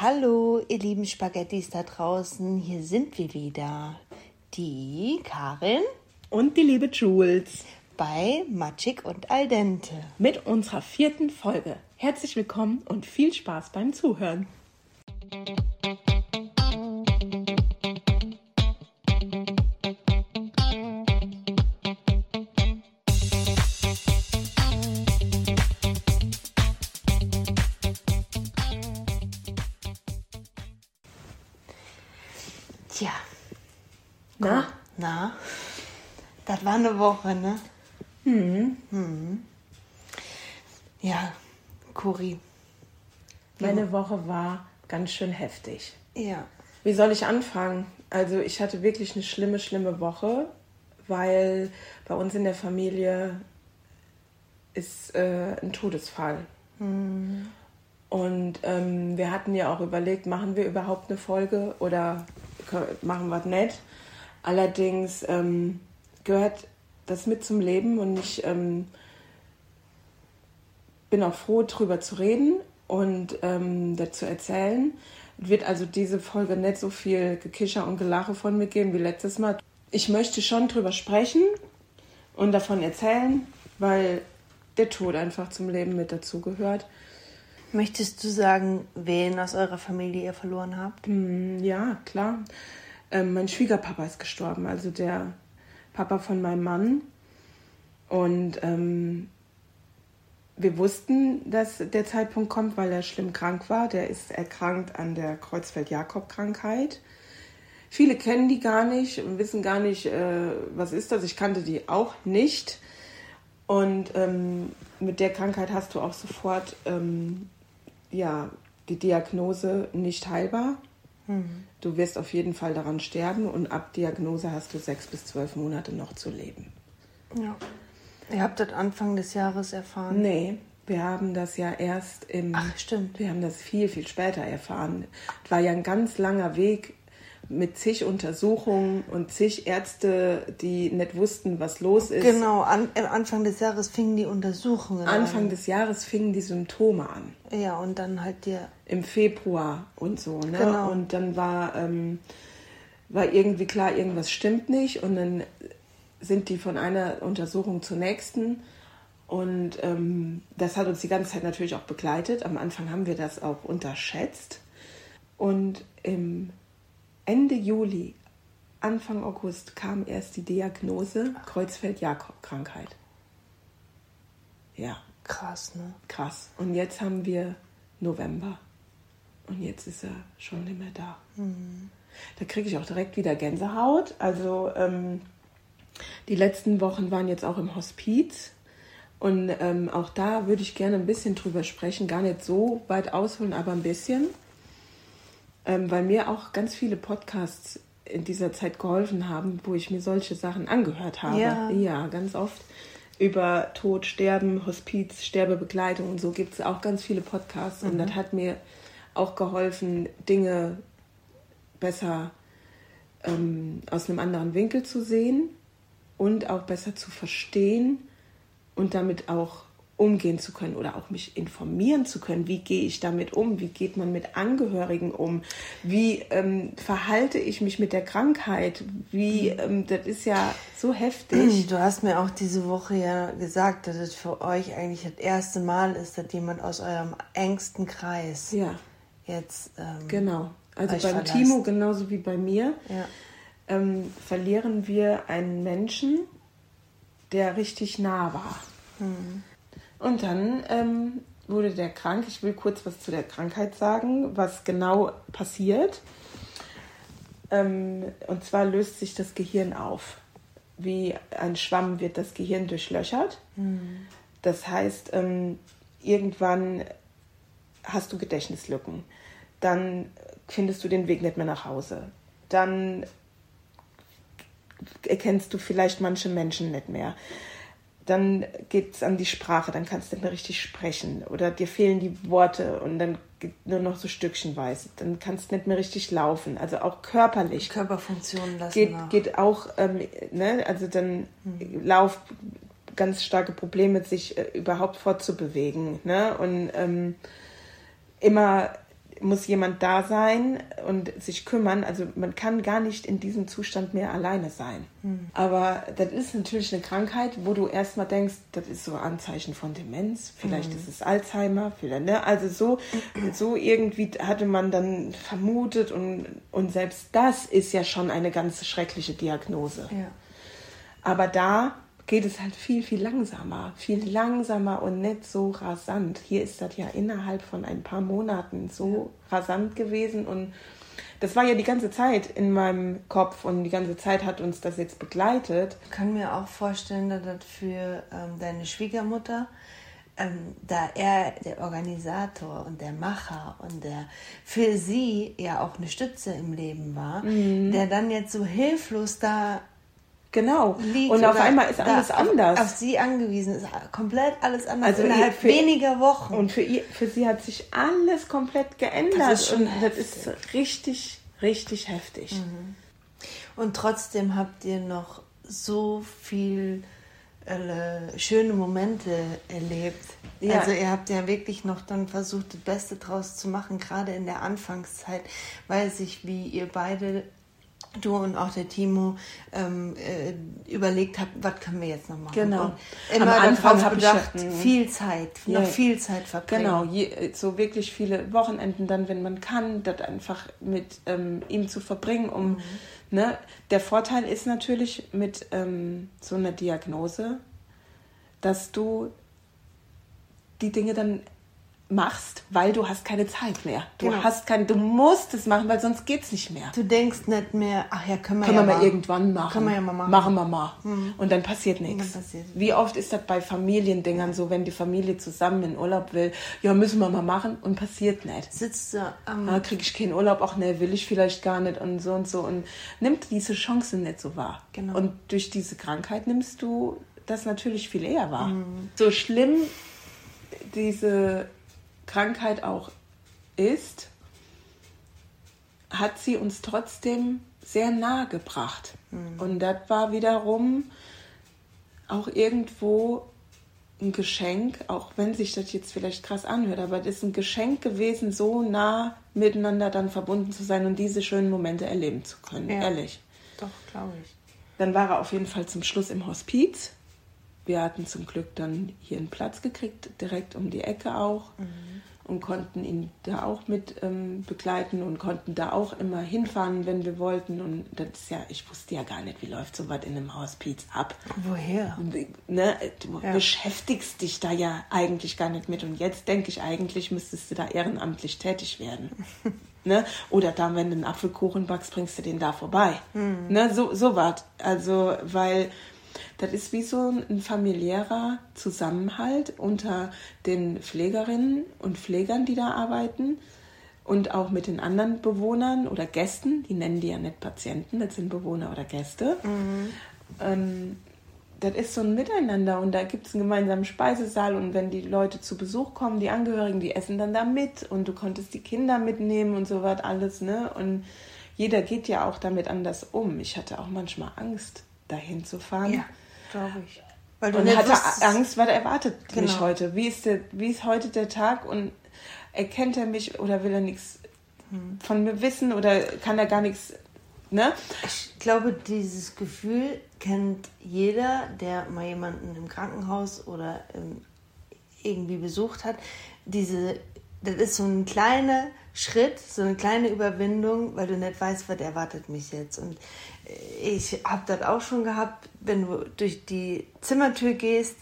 Hallo, ihr lieben Spaghettis da draußen. Hier sind wir wieder. Die Karin und die liebe Jules bei Matschig und Al dente mit unserer vierten Folge. Herzlich willkommen und viel Spaß beim Zuhören. Eine Woche, ne? Mhm. mhm. Ja, Cori. Meine Woche war ganz schön heftig. Ja. Wie soll ich anfangen? Also ich hatte wirklich eine schlimme, schlimme Woche, weil bei uns in der Familie ist äh, ein Todesfall. Mhm. Und ähm, wir hatten ja auch überlegt, machen wir überhaupt eine Folge oder machen wir es nicht. Allerdings ähm, gehört das mit zum Leben und ich ähm, bin auch froh, darüber zu reden und ähm, dazu erzählen. Es wird also diese Folge nicht so viel Gekischer und Gelache von mir geben wie letztes Mal. Ich möchte schon drüber sprechen und davon erzählen, weil der Tod einfach zum Leben mit dazugehört. Möchtest du sagen, wen aus eurer Familie ihr verloren habt? Hm, ja, klar. Ähm, mein Schwiegerpapa ist gestorben, also der Papa von meinem Mann. Und ähm, wir wussten, dass der Zeitpunkt kommt, weil er schlimm krank war. Der ist erkrankt an der Kreuzfeld-Jakob-Krankheit. Viele kennen die gar nicht und wissen gar nicht, äh, was ist das. Ich kannte die auch nicht. Und ähm, mit der Krankheit hast du auch sofort ähm, ja, die Diagnose nicht heilbar. Mhm. Du wirst auf jeden Fall daran sterben und ab Diagnose hast du sechs bis zwölf Monate noch zu leben. Ja. Ihr habt das Anfang des Jahres erfahren? Nee, wir haben das ja erst im. Ach, stimmt. Wir haben das viel, viel später erfahren. Es war ja ein ganz langer Weg mit zig Untersuchungen und zig Ärzte, die nicht wussten, was los ist. Genau, an, Anfang des Jahres fingen die Untersuchungen Anfang an. des Jahres fingen die Symptome an. Ja, und dann halt der. Im Februar und so, ne? Genau. Und dann war, ähm, war irgendwie klar, irgendwas stimmt nicht. Und dann sind die von einer Untersuchung zur nächsten. Und ähm, das hat uns die ganze Zeit natürlich auch begleitet. Am Anfang haben wir das auch unterschätzt. Und im Ende Juli, Anfang August kam erst die Diagnose Kreuzfeld-Jakob-Krankheit. Ja. Krass, ne? Krass. Und jetzt haben wir November. Und jetzt ist er schon nicht mehr da. Mhm. Da kriege ich auch direkt wieder Gänsehaut. Also ähm, die letzten Wochen waren jetzt auch im Hospiz. Und ähm, auch da würde ich gerne ein bisschen drüber sprechen. Gar nicht so weit ausholen, aber ein bisschen ähm, weil mir auch ganz viele Podcasts in dieser Zeit geholfen haben, wo ich mir solche Sachen angehört habe. Ja, ja ganz oft über Tod, Sterben, Hospiz, Sterbebegleitung und so gibt es auch ganz viele Podcasts. Mhm. Und das hat mir auch geholfen, Dinge besser ähm, aus einem anderen Winkel zu sehen und auch besser zu verstehen und damit auch umgehen zu können oder auch mich informieren zu können. Wie gehe ich damit um? Wie geht man mit Angehörigen um? Wie ähm, verhalte ich mich mit der Krankheit? Wie, ähm, das ist ja so heftig. Du hast mir auch diese Woche ja gesagt, dass es für euch eigentlich das erste Mal ist, dass jemand aus eurem engsten Kreis ja. jetzt. Ähm, genau. Also beim verlasst. Timo genauso wie bei mir ja. ähm, verlieren wir einen Menschen, der richtig nah war. Mhm. Und dann ähm, wurde der krank. Ich will kurz was zu der Krankheit sagen, was genau passiert. Ähm, und zwar löst sich das Gehirn auf. Wie ein Schwamm wird das Gehirn durchlöchert. Mhm. Das heißt, ähm, irgendwann hast du Gedächtnislücken. Dann findest du den Weg nicht mehr nach Hause. Dann erkennst du vielleicht manche Menschen nicht mehr dann geht es an die Sprache, dann kannst du nicht mehr richtig sprechen oder dir fehlen die Worte und dann geht nur noch so stückchenweise, dann kannst du nicht mehr richtig laufen, also auch körperlich. Körperfunktionen lassen geht, nach. geht auch, ähm, ne, also dann mhm. Lauf ganz starke Probleme, sich äh, überhaupt fortzubewegen, ne, und ähm, immer muss jemand da sein und sich kümmern. Also man kann gar nicht in diesem Zustand mehr alleine sein. Mhm. Aber das ist natürlich eine Krankheit, wo du erstmal denkst, das ist so ein Anzeichen von Demenz, vielleicht mhm. ist es Alzheimer, vielleicht, ne? Also so, so irgendwie hatte man dann vermutet und, und selbst das ist ja schon eine ganz schreckliche Diagnose. Ja. Aber da geht es halt viel, viel langsamer, viel langsamer und nicht so rasant. Hier ist das ja innerhalb von ein paar Monaten so ja. rasant gewesen und das war ja die ganze Zeit in meinem Kopf und die ganze Zeit hat uns das jetzt begleitet. Ich kann mir auch vorstellen, dass das für ähm, deine Schwiegermutter, ähm, da er der Organisator und der Macher und der für sie ja auch eine Stütze im Leben war, mhm. der dann jetzt so hilflos da Genau. und auf einmal ist alles anders. Auf, sie angewiesen ist komplett alles anders. Also innerhalb für, weniger Wochen. Und für, ihr, für sie hat sich alles komplett geändert. Das ist schon das ist richtig, richtig heftig. Mhm. Und trotzdem habt ihr noch so viel äh, schöne Momente erlebt. Ja. Also ihr habt ja wirklich noch dann versucht, das Beste draus zu machen, gerade in der Anfangszeit, weil sich, wie ihr beide du und auch der Timo ähm, äh, überlegt habt, was können wir jetzt noch machen. Genau. Und immer Am Anfang bedacht, ich, viel Zeit, ja, noch viel Zeit verbringen. Genau, je, so wirklich viele Wochenenden dann, wenn man kann, das einfach mit ähm, ihm zu verbringen, um mhm. ne, der Vorteil ist natürlich mit ähm, so einer Diagnose, dass du die Dinge dann machst, weil du hast keine Zeit mehr. Du genau. hast keine, du musst es machen, weil sonst geht's nicht mehr. Du denkst nicht mehr, ach ja, können wir können ja wir mal irgendwann machen. Können wir ja mal machen. Machen wir mal. Mhm. Und dann passiert nichts. Wie oft ist das bei Familiendingern so, wenn die Familie zusammen in Urlaub will, ja, müssen wir mal machen und passiert nicht. Sitzt du am... Ah, krieg ich keinen Urlaub, ach ne, will ich vielleicht gar nicht und so und so und nimmt diese Chance nicht so wahr. Genau. Und durch diese Krankheit nimmst du das natürlich viel eher wahr. Mhm. So schlimm diese Krankheit auch ist, hat sie uns trotzdem sehr nahe gebracht. Mhm. Und das war wiederum auch irgendwo ein Geschenk, auch wenn sich das jetzt vielleicht krass anhört, aber es ist ein Geschenk gewesen, so nah miteinander dann verbunden zu sein und diese schönen Momente erleben zu können, ja. ehrlich. Doch, glaube ich. Dann war er auf jeden Fall zum Schluss im Hospiz. Wir hatten zum Glück dann hier einen Platz gekriegt, direkt um die Ecke auch. Mhm und konnten ihn da auch mit ähm, begleiten und konnten da auch immer hinfahren, wenn wir wollten. Und das ist ja, ich wusste ja gar nicht, wie läuft so was in einem Hospiz ab. Woher? Ne, du ja. beschäftigst dich da ja eigentlich gar nicht mit. Und jetzt denke ich, eigentlich müsstest du da ehrenamtlich tätig werden. ne? Oder da, wenn du einen Apfelkuchen backst, bringst du den da vorbei. Mhm. Ne? So, so was. Also, weil das ist wie so ein familiärer Zusammenhalt unter den Pflegerinnen und Pflegern, die da arbeiten und auch mit den anderen Bewohnern oder Gästen. Die nennen die ja nicht Patienten, das sind Bewohner oder Gäste. Mhm. Ähm, das ist so ein Miteinander und da gibt es einen gemeinsamen Speisesaal und wenn die Leute zu Besuch kommen, die Angehörigen, die essen dann da mit und du konntest die Kinder mitnehmen und so was alles, ne? Und jeder geht ja auch damit anders um. Ich hatte auch manchmal Angst, dahin zu fahren. Ja glaube ich. Weil du und hatte Angst, was erwartet genau. mich heute? Wie ist, der, wie ist heute der Tag und erkennt er mich oder will er nichts hm. von mir wissen oder kann er gar nichts, ne? Ich glaube, dieses Gefühl kennt jeder, der mal jemanden im Krankenhaus oder ähm, irgendwie besucht hat. Diese, das ist so ein kleiner Schritt, so eine kleine Überwindung, weil du nicht weißt, was erwartet mich jetzt. Und ich habe das auch schon gehabt, wenn du durch die Zimmertür gehst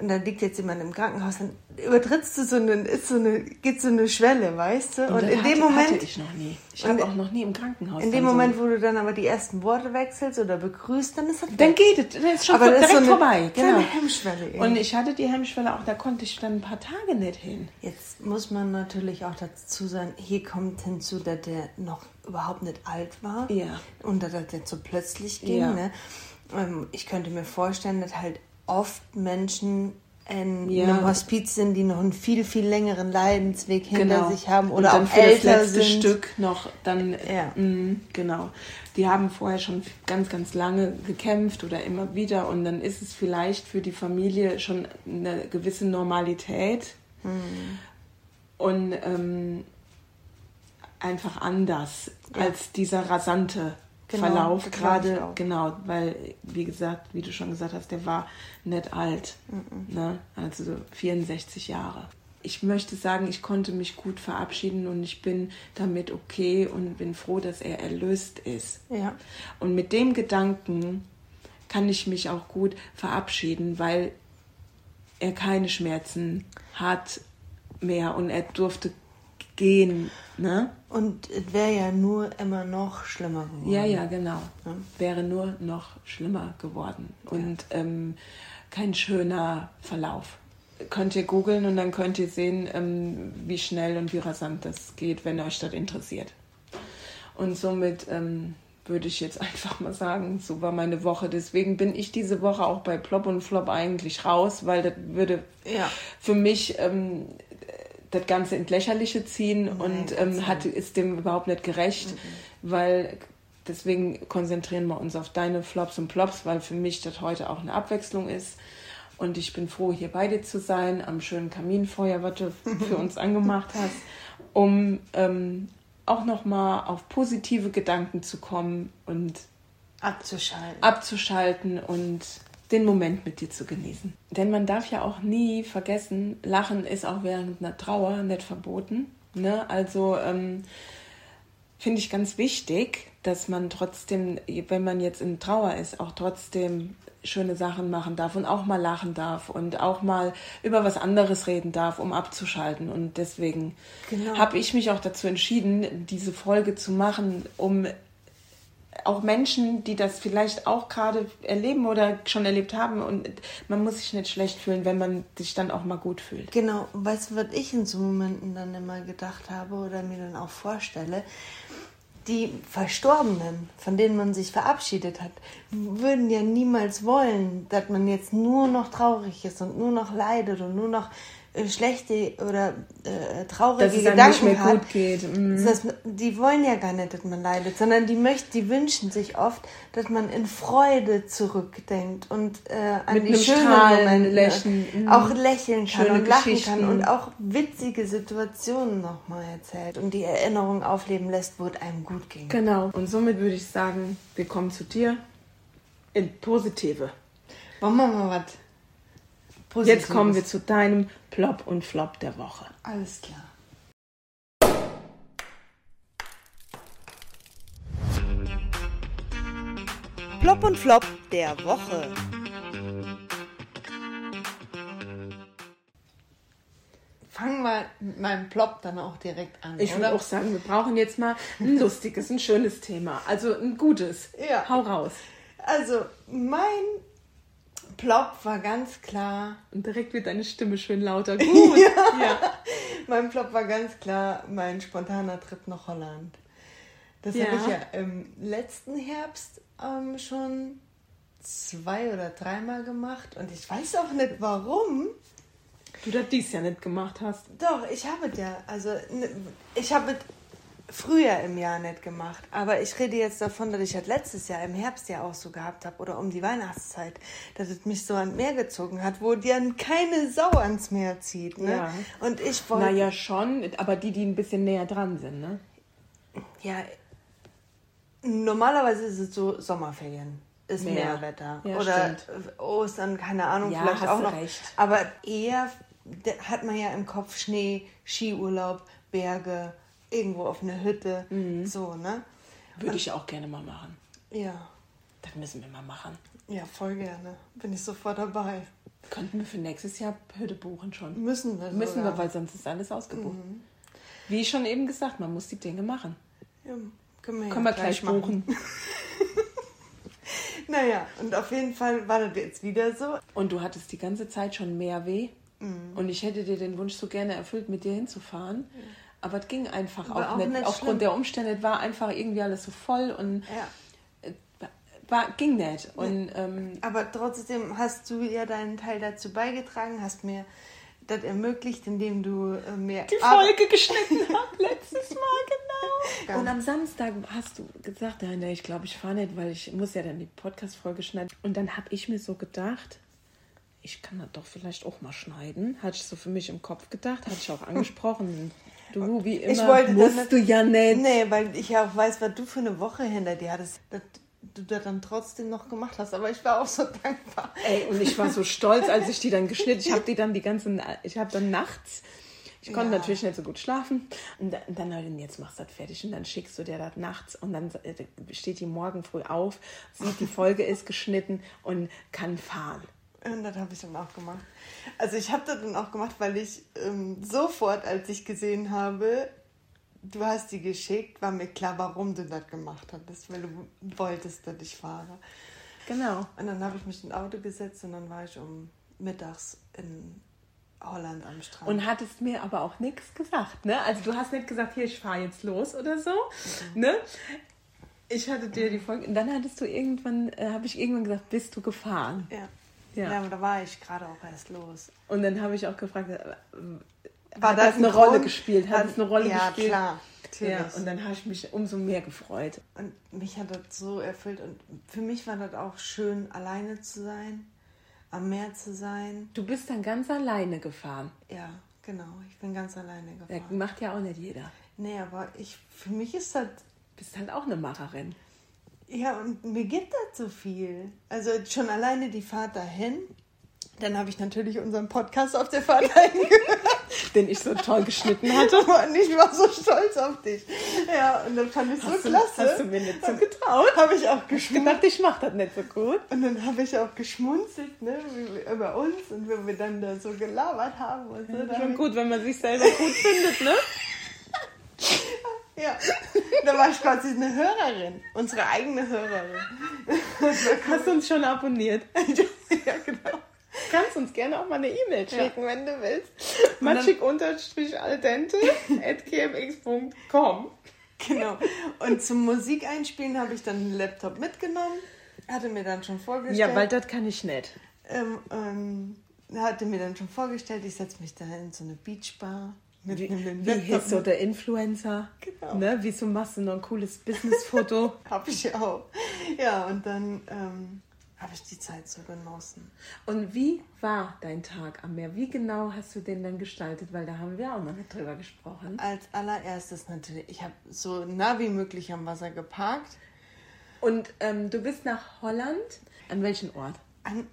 und da liegt jetzt jemand im Krankenhaus, dann übertrittst du so eine, ist so eine, geht so eine Schwelle, weißt du? Und, und in hatte, dem Moment. Hatte ich noch nie. Ich habe auch noch nie im Krankenhaus. In dem Moment, so. wo du dann aber die ersten Worte wechselst oder begrüßt, dann ist das. Dann geht es, dann ist schon aber direkt ist so eine vorbei. Genau. Hemmschwelle. Irgendwie. Und ich hatte die Hemmschwelle auch, da konnte ich dann ein paar Tage nicht hin. Jetzt muss man natürlich auch dazu sagen, hier kommt hinzu, dass der noch überhaupt nicht alt war. Ja. Und dass das jetzt so plötzlich ging. Ja. Ne? Ähm, ich könnte mir vorstellen, dass halt oft Menschen in ja. einem Hospiz sind, die noch einen viel, viel längeren Leidensweg hinter genau. sich haben oder auch für älter das letzte sind. Stück noch dann, ja. mh, genau. Die haben vorher schon ganz, ganz lange gekämpft oder immer wieder und dann ist es vielleicht für die Familie schon eine gewisse Normalität. Mhm. Und ähm, einfach anders ja. als dieser rasante Genau, Verlauf gerade, genau, weil, wie gesagt, wie du schon gesagt hast, der war nicht alt, ne? also so 64 Jahre. Ich möchte sagen, ich konnte mich gut verabschieden und ich bin damit okay und bin froh, dass er erlöst ist. Ja. Und mit dem Gedanken kann ich mich auch gut verabschieden, weil er keine Schmerzen hat mehr und er durfte gehen. Ne? Und es wäre ja nur immer noch schlimmer geworden. Ja, ja, genau. Ja. Wäre nur noch schlimmer geworden und ähm, kein schöner Verlauf. Könnt ihr googeln und dann könnt ihr sehen, ähm, wie schnell und wie rasant das geht, wenn euch das interessiert. Und somit ähm, würde ich jetzt einfach mal sagen, so war meine Woche. Deswegen bin ich diese Woche auch bei Plop und Flop eigentlich raus, weil das würde Ja. für mich ähm, das Ganze ins Lächerliche ziehen und ganz ähm, hat, ist dem überhaupt nicht gerecht, weil deswegen konzentrieren wir uns auf deine Flops und Plops, weil für mich das heute auch eine Abwechslung ist. Und ich bin froh, hier bei dir zu sein, am schönen Kaminfeuer, was du für uns angemacht hast, um ähm, auch nochmal auf positive Gedanken zu kommen und Abzuschalten. abzuschalten und den Moment mit dir zu genießen. Denn man darf ja auch nie vergessen, Lachen ist auch während einer Trauer nicht verboten. Ne? Also ähm, finde ich ganz wichtig, dass man trotzdem, wenn man jetzt in Trauer ist, auch trotzdem schöne Sachen machen darf und auch mal lachen darf und auch mal über was anderes reden darf, um abzuschalten. Und deswegen Genau. habe ich mich auch dazu entschieden, diese Folge zu machen, um auch Menschen, die das vielleicht auch gerade erleben oder schon erlebt haben. Und man muss sich nicht schlecht fühlen, wenn man sich dann auch mal gut fühlt. Genau, weißt du, was ich in so Momenten dann immer gedacht habe oder mir dann auch vorstelle? Die Verstorbenen, von denen man sich verabschiedet hat, würden ja niemals wollen, dass man jetzt nur noch traurig ist und nur noch leidet und nur noch schlechte oder äh, traurige Dass es Gedanken nicht mehr hat. gut geht. Mhm. Das, die wollen ja gar nicht, dass man leidet, sondern die möchten, die wünschen sich oft, dass man in Freude zurückdenkt und äh, an Mit die schönen Strahlen Momente lächeln, mhm. auch lächeln kann Schöne und lachen kann und auch witzige Situationen nochmal erzählt und die Erinnerung aufleben lässt, wo es einem gut ging. Genau. Und somit würde ich sagen, wir kommen zu dir in Positive. Wollen wir mal was Positives? Jetzt kommen wir zu deinem Plop und Flop der Woche. Alles klar. Plop und Flop der Woche. Fangen wir mit meinem Plop dann auch direkt an. Ich würde auch sagen, wir brauchen jetzt mal ein lustiges, ein schönes Thema. Also ein gutes. Ja. Hau raus. Also, mein Plop war ganz klar. Und direkt wird deine Stimme schön lauter. Gut. ja. Mein Plop war ganz klar mein spontaner Trip nach Holland. Das Ja. habe ich ja im letzten Herbst ähm, schon zwei oder dreimal gemacht und ich weiß auch nicht warum. Du das dies ja nicht gemacht hast. Doch, ich habe es ja, also ich habe es früher im Jahr nicht gemacht, aber ich rede jetzt davon, dass ich das letztes Jahr im Herbst ja auch so gehabt habe oder um die Weihnachtszeit, dass es mich so ans Meer gezogen hat, wo dann keine Sau ans Meer zieht. Ne? Ja. Und ich wollte Naja, schon, aber die, die ein bisschen näher dran sind, ne? Ja, normalerweise ist es so Sommerferien. Ist Meer. Meerwetter. Ja, Oder stimmt. Ostern, keine Ahnung, Ja, vielleicht auch noch. recht. Aber eher hat man ja im Kopf Schnee, Skiurlaub, Berge, irgendwo auf einer Hütte. Mhm. So, ne? Würde ich auch gerne mal machen. Ja. Das müssen wir mal machen. Ja, voll gerne. Bin ich sofort dabei. Könnten wir für nächstes Jahr Hütte buchen schon. Müssen wir Müssen sogar. wir, weil sonst ist alles ausgebucht. Wie schon eben gesagt, man muss die Dinge machen. Ja, können wir, Können ja wir gleich machen. buchen. Naja, und auf jeden Fall war das jetzt wieder so. Und du hattest die ganze Zeit schon mehr weh. Mhm. Und ich hätte dir den Wunsch so gerne erfüllt, mit dir hinzufahren. Aber es ging einfach War auch, nicht. nicht Aufgrund schlimm. der Umstände es war einfach irgendwie alles so voll und Ja. war, ging nicht. Und ähm, Aber trotzdem hast du ja deinen Teil dazu beigetragen, hast mir das ermöglicht, indem du äh, mir die Folge geschnitten habe letztes Mal, genau. Und am Samstag hast du gesagt, nein, nee, ich glaube, ich fahre nicht, weil ich muss ja dann die Podcast-Folge schneiden. Und dann habe ich mir so gedacht, ich kann das doch vielleicht auch mal schneiden. Hatte ich so für mich im Kopf gedacht, hatte ich auch angesprochen. Du, wie immer, ich wollte musst dann, du ja nicht. Nee, weil ich ja auch weiß, was du für eine Woche hinter dir hattest, dass du das dann trotzdem noch gemacht hast. Aber ich war auch so dankbar. Ey, und ich war so stolz, als ich die dann geschnitten Ich habe die dann die ganzen, ich habe dann nachts, ich konnte Ja. natürlich nicht so gut schlafen. Und dann, dann hab ich, jetzt machst du das fertig und dann schickst du dir das nachts und dann äh, steht die morgen früh auf, sieht, die Folge ist geschnitten und kann fahren. Und das habe ich dann auch gemacht. Also ich habe das dann auch gemacht, weil ich ähm, sofort, als ich gesehen habe, du hast die geschickt, war mir klar, warum du das gemacht hattest, weil du wolltest, dass ich fahre. Genau. Und dann habe ich mich in ein Auto gesetzt und dann war ich um mittags in Holland am Strand. Und hattest mir aber auch nichts gesagt, ne? Also du hast nicht gesagt, hier, ich fahre jetzt los oder so, ne? Ich hatte dir die Folge, und dann hattest du irgendwann, äh, habe ich irgendwann gesagt, bist du gefahren? ja. Ja. ja. aber da war ich gerade auch erst los. Und dann habe ich auch gefragt, äh, War hat das ein eine Rolle Grund? gespielt? Hat es eine Rolle ja, gespielt? klar. Natürlich. Ja, und dann habe ich mich umso mehr gefreut. Und mich hat das so erfüllt. Und für mich war das auch schön, alleine zu sein, am Meer zu sein. Du bist dann ganz alleine gefahren. Ja, genau. Ich bin ganz alleine Das gefahren. macht ja auch nicht jeder. Nee, aber ich, für mich ist das, Bist halt auch eine Macherin. Ja, und mir gibt das so viel. Also schon alleine die Fahrt dahin. Dann habe ich natürlich unseren Podcast auf der Fahrt dahin gehört. Den ich so toll geschnitten hatte. Und ich war so stolz auf dich. Ja, und dann fand ich so Hast du, klasse. hast du mir nicht so getraut? Habe ich auch Ich geschmunzelt. gedacht, ich mache das nicht so gut. Und dann habe ich auch geschmunzelt, ne, über uns und wenn wir dann da so gelabert haben und so. Schon ich- gut, wenn man sich selber gut findet, ne? Ja, da war ich quasi eine Hörerin, unsere eigene Hörerin. Hast du uns schon abonniert? ja, genau. Kannst uns gerne auch mal eine E-Mail schicken, wenn du willst. dann- Matschig-aldente at gmx.com. Genau. Und zum Musik einspielen habe ich dann einen Laptop mitgenommen, hatte mir dann schon vorgestellt. Ja, weil das kann ich nicht. ähm, ähm, hatte mir dann schon vorgestellt, ich setze mich da in so eine Beachbar mit Wie, einem wie hieß so der Influencer? Genau. Ne? Wieso machst du noch ein cooles Businessfoto? Hab ich auch. Ja, und dann ähm, habe ich die Zeit so genossen. Und wie war dein Tag am Meer? Wie genau hast du den dann gestaltet? Weil da haben wir auch noch nicht drüber gesprochen. Als allererstes natürlich, ich habe so nah wie möglich am Wasser geparkt. Und ähm, du bist nach Holland. An welchen Ort? An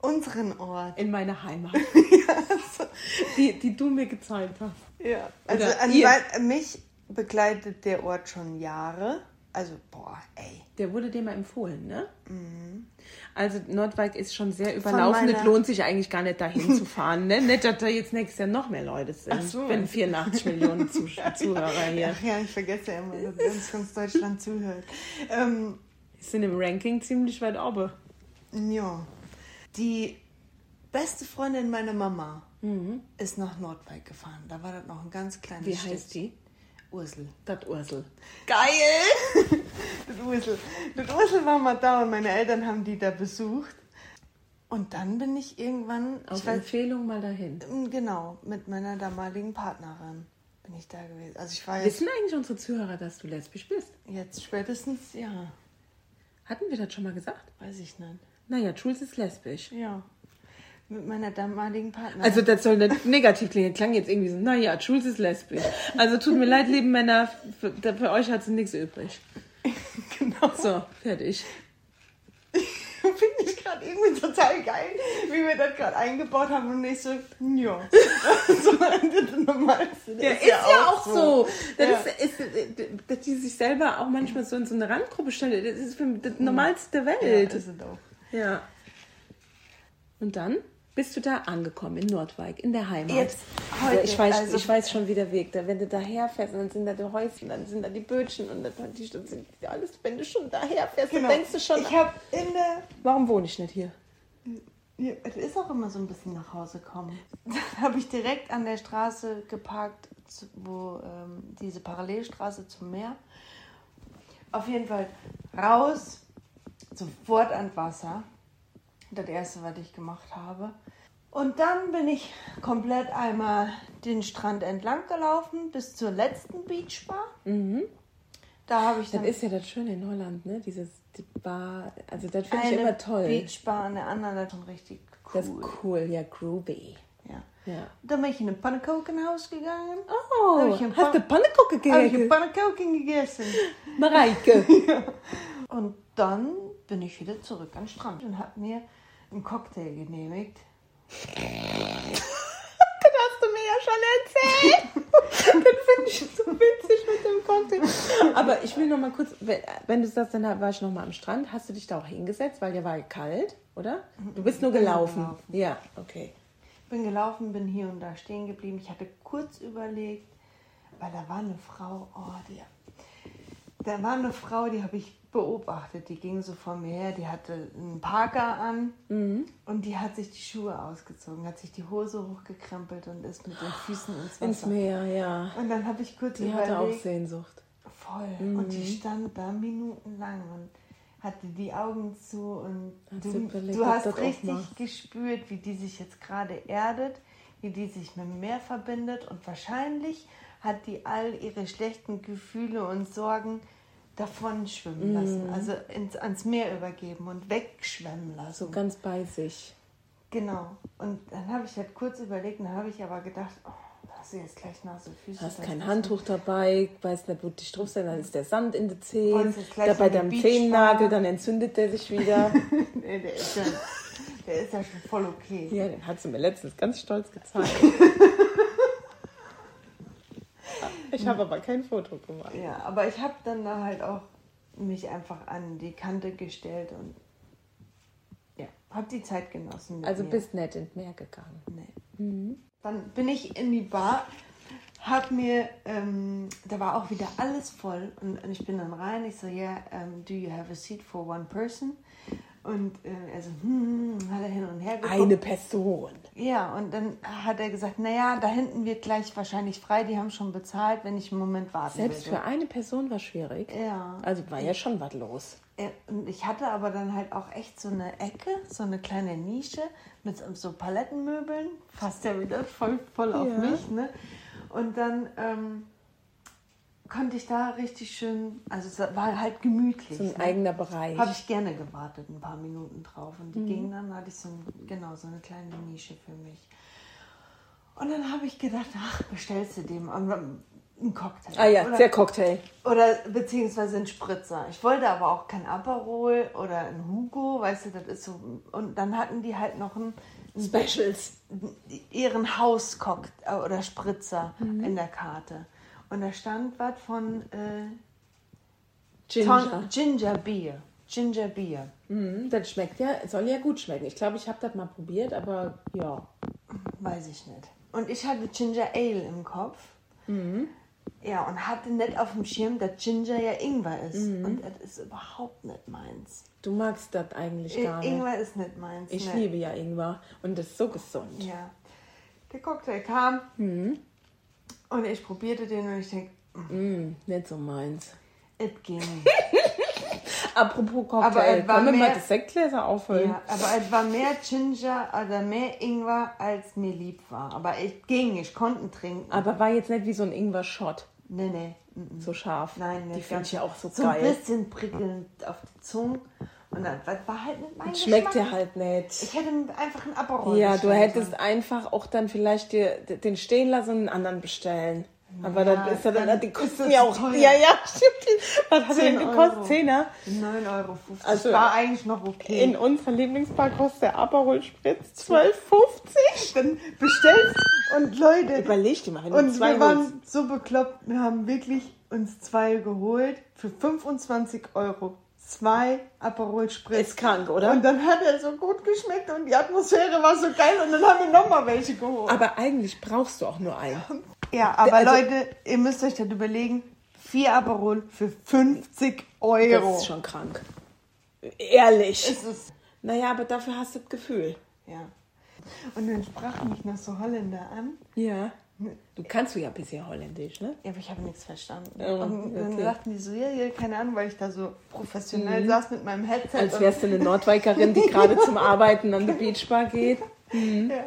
unseren Ort. In meine Heimat. die, die du mir gezeigt hast. Ja. Also Oder an mein, mich begleitet der Ort schon Jahre. Also, boah, ey. Der wurde dir mal empfohlen, ne? Also Nordwijk ist schon sehr überlaufen. meiner- Es lohnt sich eigentlich gar nicht dahin zu fahren. Ne? Nicht, dass da jetzt nächstes Jahr noch mehr Leute sind. So. Wenn 84 Millionen Zuh Zuhörer hier. Ach ja, ich vergesse ja immer, dass uns ganz Deutschland zuhört. Ähm, sind im Ranking ziemlich weit oben. ja. Die beste Freundin meiner Mama ist nach Nordwijk gefahren. Da war das noch ein ganz kleines Wie heißt Städtchen. die? Ursel. Das Ursel. Geil! das Ursel. Das Ursel war mal da und meine Eltern haben die da besucht. Und dann bin ich irgendwann, Auf ich weiß, Empfehlung mal dahin. genau, mit meiner damaligen Partnerin bin ich da gewesen. Also ich war jetzt, Wissen eigentlich unsere Zuhörer, dass du lesbisch bist? jetzt spätestens, ja, Hatten wir das schon mal gesagt? weiß ich nicht. Naja, Jules ist lesbisch. Ja, mit meiner damaligen Partnerin. Also das soll nicht negativ klingen. Klang jetzt irgendwie so, naja, Jules ist lesbisch. Also tut mir leid, lieben Männer, für, für euch hat sie nichts übrig. genau. So, fertig. Finde ich gerade irgendwie total geil, wie wir das gerade eingebaut haben und ich so, ja. so das Normalste. Das Ja, ist ja auch so. Das Ja. ist, ist, dass die sich selber auch manchmal so in so eine Randgruppe stellen. Das ist für mich das Normalste der Ja, Welt. ist es auch. Ja. Und dann bist du da angekommen in Nordwijk, in der Heimat. Jetzt, heute, ich, weiß, also- ich weiß schon, wie der Weg da. Wenn du daher fährst, dann sind da die Häuschen, dann sind da die Bötchen und dann die, das sind alles. Wenn du schon daher fährst, Genau. dann denkst du schon, Ich habe in der warum wohne ich nicht hier? Ja, es ist auch immer so ein bisschen nach Hause kommen. Dann habe ich direkt an der Straße geparkt, wo ähm, diese Parallelstraße zum Meer. Auf jeden Fall raus, sofort an Wasser. Das erste, was ich gemacht habe. Und dann bin ich komplett einmal den Strand entlang gelaufen bis zur letzten Beachbar. Da habe ich Das dann ist ja das Schöne in Holland, ne? Dieses die Bar, also das finde ich immer toll. Beachbar an der anderen, das ist schon richtig cool. Das ist cool, ja, groovy. Ja. Ja. Dann bin ich in ein Pannenkokenhaus gegangen. Oh, Hab ich ein hast du paar- Pannekuchen Habe ich ein gegessen? Pannenkoken gegessen. Mareike. Und dann bin ich wieder zurück an den Strand und habe mir einen Cocktail genehmigt. Das hast du mir ja schon erzählt. das finde ich so witzig mit dem Cocktail. Aber ich will noch mal kurz, wenn, wenn du sagst, dann war ich noch mal am Strand, hast du dich da auch hingesetzt, weil der war kalt, oder? Du bist nur gelaufen. gelaufen. Ja, okay. Bin gelaufen, bin hier und da stehen geblieben. Ich hatte kurz überlegt, weil da war eine Frau, oh, die. Da war eine Frau, die habe ich beobachtet, die ging so vor mir her, die hatte einen Parker an und die hat sich die Schuhe ausgezogen, hat sich die Hose hochgekrempelt und ist mit den Füßen ins Wasser. Ins Meer, ja. Und dann habe ich kurz Die überlegt, hatte auch Sehnsucht. voll. Und die stand da minutenlang und hatte die Augen zu und du, du hast richtig gespürt, wie die sich jetzt gerade erdet, wie die sich mit dem Meer verbindet und wahrscheinlich hat die all ihre schlechten Gefühle und Sorgen davon schwimmen lassen, also ins, ans Meer übergeben und wegschwemmen lassen. So ganz bei sich. Genau. Und dann habe ich halt kurz überlegt, dann habe ich aber gedacht, oh, hast du jetzt gleich nasse Füße? Hast kein Handtuch dabei, weißt nicht, wo dich drauf sein, dann ist der Sand in den Zehen. Da bei in die deinem. Zehennagel, dann entzündet der sich wieder. Nee, der ist ja, der ist ja schon voll okay. ja, den hat sie mir letztens ganz stolz gezeigt. ich habe aber kein Foto gemacht. Ja, aber ich habe dann da halt auch mich einfach an die Kante gestellt und ja, habe die Zeit genossen. Also mir. bist nett ins Meer gegangen. Nee. Dann bin ich in die Bar, hab mir, ähm, da war auch wieder alles voll und, und ich bin dann rein. Ich so, yeah, um, do you have a seat for one person? Und äh, er so, hm, hat er hin und her geguckt. Eine Person. Ja, und dann hat er gesagt, naja, da hinten wird gleich wahrscheinlich frei, die haben schon bezahlt, wenn ich einen Moment warten Selbst würde. für eine Person war schwierig. Ja. Also war ja schon was los. Und ich hatte aber dann halt auch echt so eine Ecke, so eine kleine Nische mit so- so Palettenmöbeln. Passt ja wieder voll, voll auf Ja. mich, ne? Und dann ähm, konnte ich da richtig schön, also es war halt gemütlich. So ein ne? eigener Bereich. Habe ich gerne gewartet, ein paar Minuten drauf. Und Mhm. die ging dann, hatte ich so, ein, genau, so eine kleine Nische für mich. Und dann habe ich gedacht, ach, bestellst du dem einen Cocktail. Ah ja, Oder- der Cocktail. oder beziehungsweise ein Spritzer. Ich wollte aber auch kein Aperol oder ein Hugo, weißt du, das ist so. Und dann hatten die halt noch einen, Specials. ihren Hauskock oder Spritzer in der Karte. Und da stand was von äh, Ginger. Ginger Beer. Ginger Beer. Mhm, das schmeckt ja, soll ja gut schmecken. Ich glaube, ich habe das mal probiert, aber ja. Weiß ich nicht. Und ich hatte Ginger Ale im Kopf. Ja, und hatte nicht auf dem Schirm, dass Ginger ja Ingwer ist. Und das ist überhaupt nicht meins. Du magst das eigentlich gar nicht. Ingwer ist nicht meins. Ich nee. liebe ja Ingwer und das ist so gesund. Ja. Der Cocktail kam und ich probierte den und ich denke, Mm, nicht so meins. es ging. Apropos Aber Cocktail, es war können wir mal mehr- das Sektgläser auffüllen? ja, aber es war mehr Ginger oder mehr Ingwer, als mir lieb war. Aber es ging, ich konnte trinken. Aber war jetzt nicht wie so ein Ingwer-Shot, nee, nee. mm, mm. so scharf. Nein, Die finde ich ja auch so, So geil. ein bisschen prickelnd auf die Zunge. Und dann das war halt nicht mein Das schmeckt dir halt nicht. Ich hätte einfach einen Aperol Ja, du hättest sollen. einfach auch dann vielleicht dir den stehen lassen und einen anderen bestellen. Aber Ja, dann ist ja dann, dann die kosten das ja auch. teuer. Ja, ja, stimmt. Was hat 10 denn gekostet? Zehner? 9,50 Euro. Also, war eigentlich noch okay. In unserer Lieblingsbar kostet der Aperol Spritz 12,50. dann bestellst und Leute, Überleg dir mal, wenn Und zwei wir waren holst. so bekloppt, wir haben wirklich uns zwei geholt für 25 Euro. Zwei Aperol Spritz. Ist krank, oder? Und dann hat er so gut geschmeckt und die Atmosphäre war so geil und dann haben wir nochmal welche geholt. Aber eigentlich brauchst du auch nur einen. Ja, aber Also- Leute, ihr müsst euch das überlegen. Vier Aperol für 50 Das Euro. ist schon krank. Ehrlich. Ist es. Naja, aber dafür hast du das Gefühl. Ja. Und dann sprach mich noch so Holländer an. Ja. Du kannst du ja bisher Holländisch, ne? Ja, aber ich habe nichts verstanden. Oh, und dann okay. sagten die so, ja, ja, keine Ahnung, weil ich da so professionell saß mit meinem Headset. Als wärst du eine Nordwikerin, die gerade zum Arbeiten an die Beachbar geht. Ja.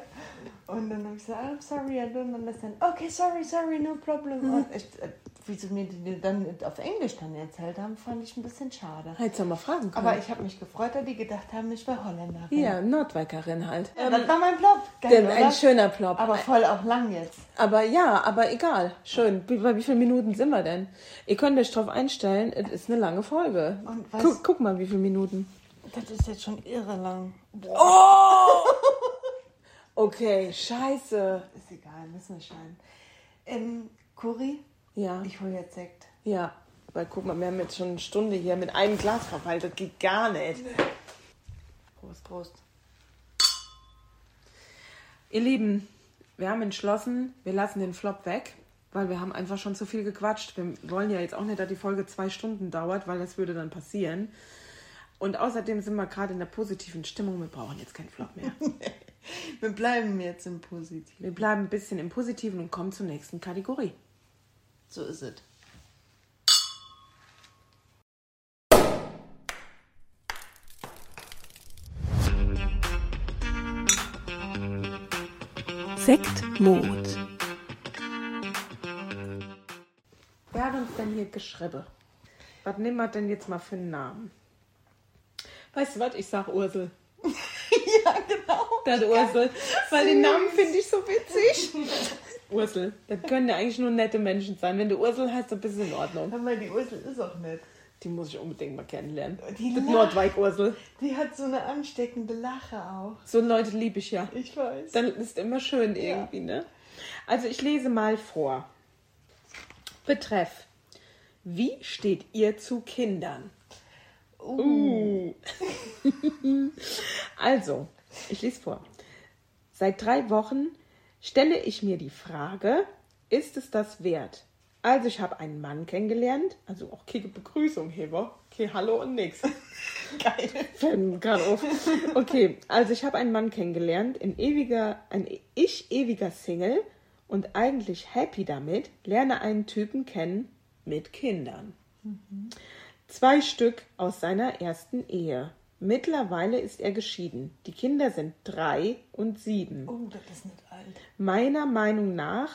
Und dann habe ich gesagt, I'm sorry, I don't understand. Okay, sorry, sorry, no problem. Und ich, äh, wie sie mir die dann auf Englisch dann erzählt haben, fand ich ein bisschen schade. Hättest du mal fragen können. Aber ich habe mich gefreut, dass die gedacht haben, ich wäre Holländerin. ja, Nordweigerin halt. Ja, das war mein Plop. Geil, oder? ein schöner Plop. Aber voll auch lang jetzt. Aber ja, aber egal. Schön. Wie, bei wie vielen Minuten sind wir denn? Ihr könnt euch drauf einstellen, es ist eine lange Folge. Und was- Guck, guck mal, wie viele Minuten. Das ist jetzt schon irre lang. Okay, scheiße. Ist egal, müssen wir schneiden. Ähm, Kuri, Ja, ich hole jetzt Sekt. ja. Weil guck mal, wir haben jetzt schon eine Stunde hier mit einem Glas verweilt. Das geht gar nicht. Prost, Prost. Ihr Lieben, wir haben entschlossen, wir lassen den Flop weg, weil wir haben einfach schon zu viel gequatscht. Wir wollen ja jetzt auch nicht, dass die Folge zwei Stunden dauert, weil das würde dann passieren. Und außerdem sind wir gerade in der positiven Stimmung. Wir brauchen jetzt keinen Flop mehr. Wir bleiben jetzt im Positiv. Wir bleiben ein bisschen im Positiven und kommen zur nächsten Kategorie. So ist es. Sektmod. Wer hat uns denn hier geschrieben? Was nehmen wir denn jetzt mal für einen Namen? Weißt du was? Ich sag Ursel. Ja. Das Ursel. Weil den Namen finde ich so witzig. Ursel. Das können ja eigentlich nur nette Menschen sein. Wenn du Ursel heißt, dann bist du in Ordnung. Mal, die Ursel ist auch nett. Die muss ich unbedingt mal kennenlernen. Die das lacht. Nordwijk-Ursel. Die hat so eine ansteckende Lache auch. So Leute liebe ich ja. Ich weiß. Dann ist immer schön irgendwie, ne? Also ich lese mal vor. Betreff. Wie steht ihr zu Kindern? Uh. also, ich lese vor. Seit drei Wochen stelle ich mir die Frage, ist es das wert? Also ich habe einen Mann kennengelernt, also auch keine Begrüßung, Heber. Okay, hallo und nix. Geil. Gerade auf. Okay, also ich habe einen Mann kennengelernt, ein ewiger, ein ich ewiger Single und eigentlich happy damit, lerne einen Typen kennen mit Kindern. Zwei Stück aus seiner ersten Ehe. Mittlerweile ist er geschieden. Die Kinder sind drei und sieben. Oh, das ist nicht alt. Meiner Meinung nach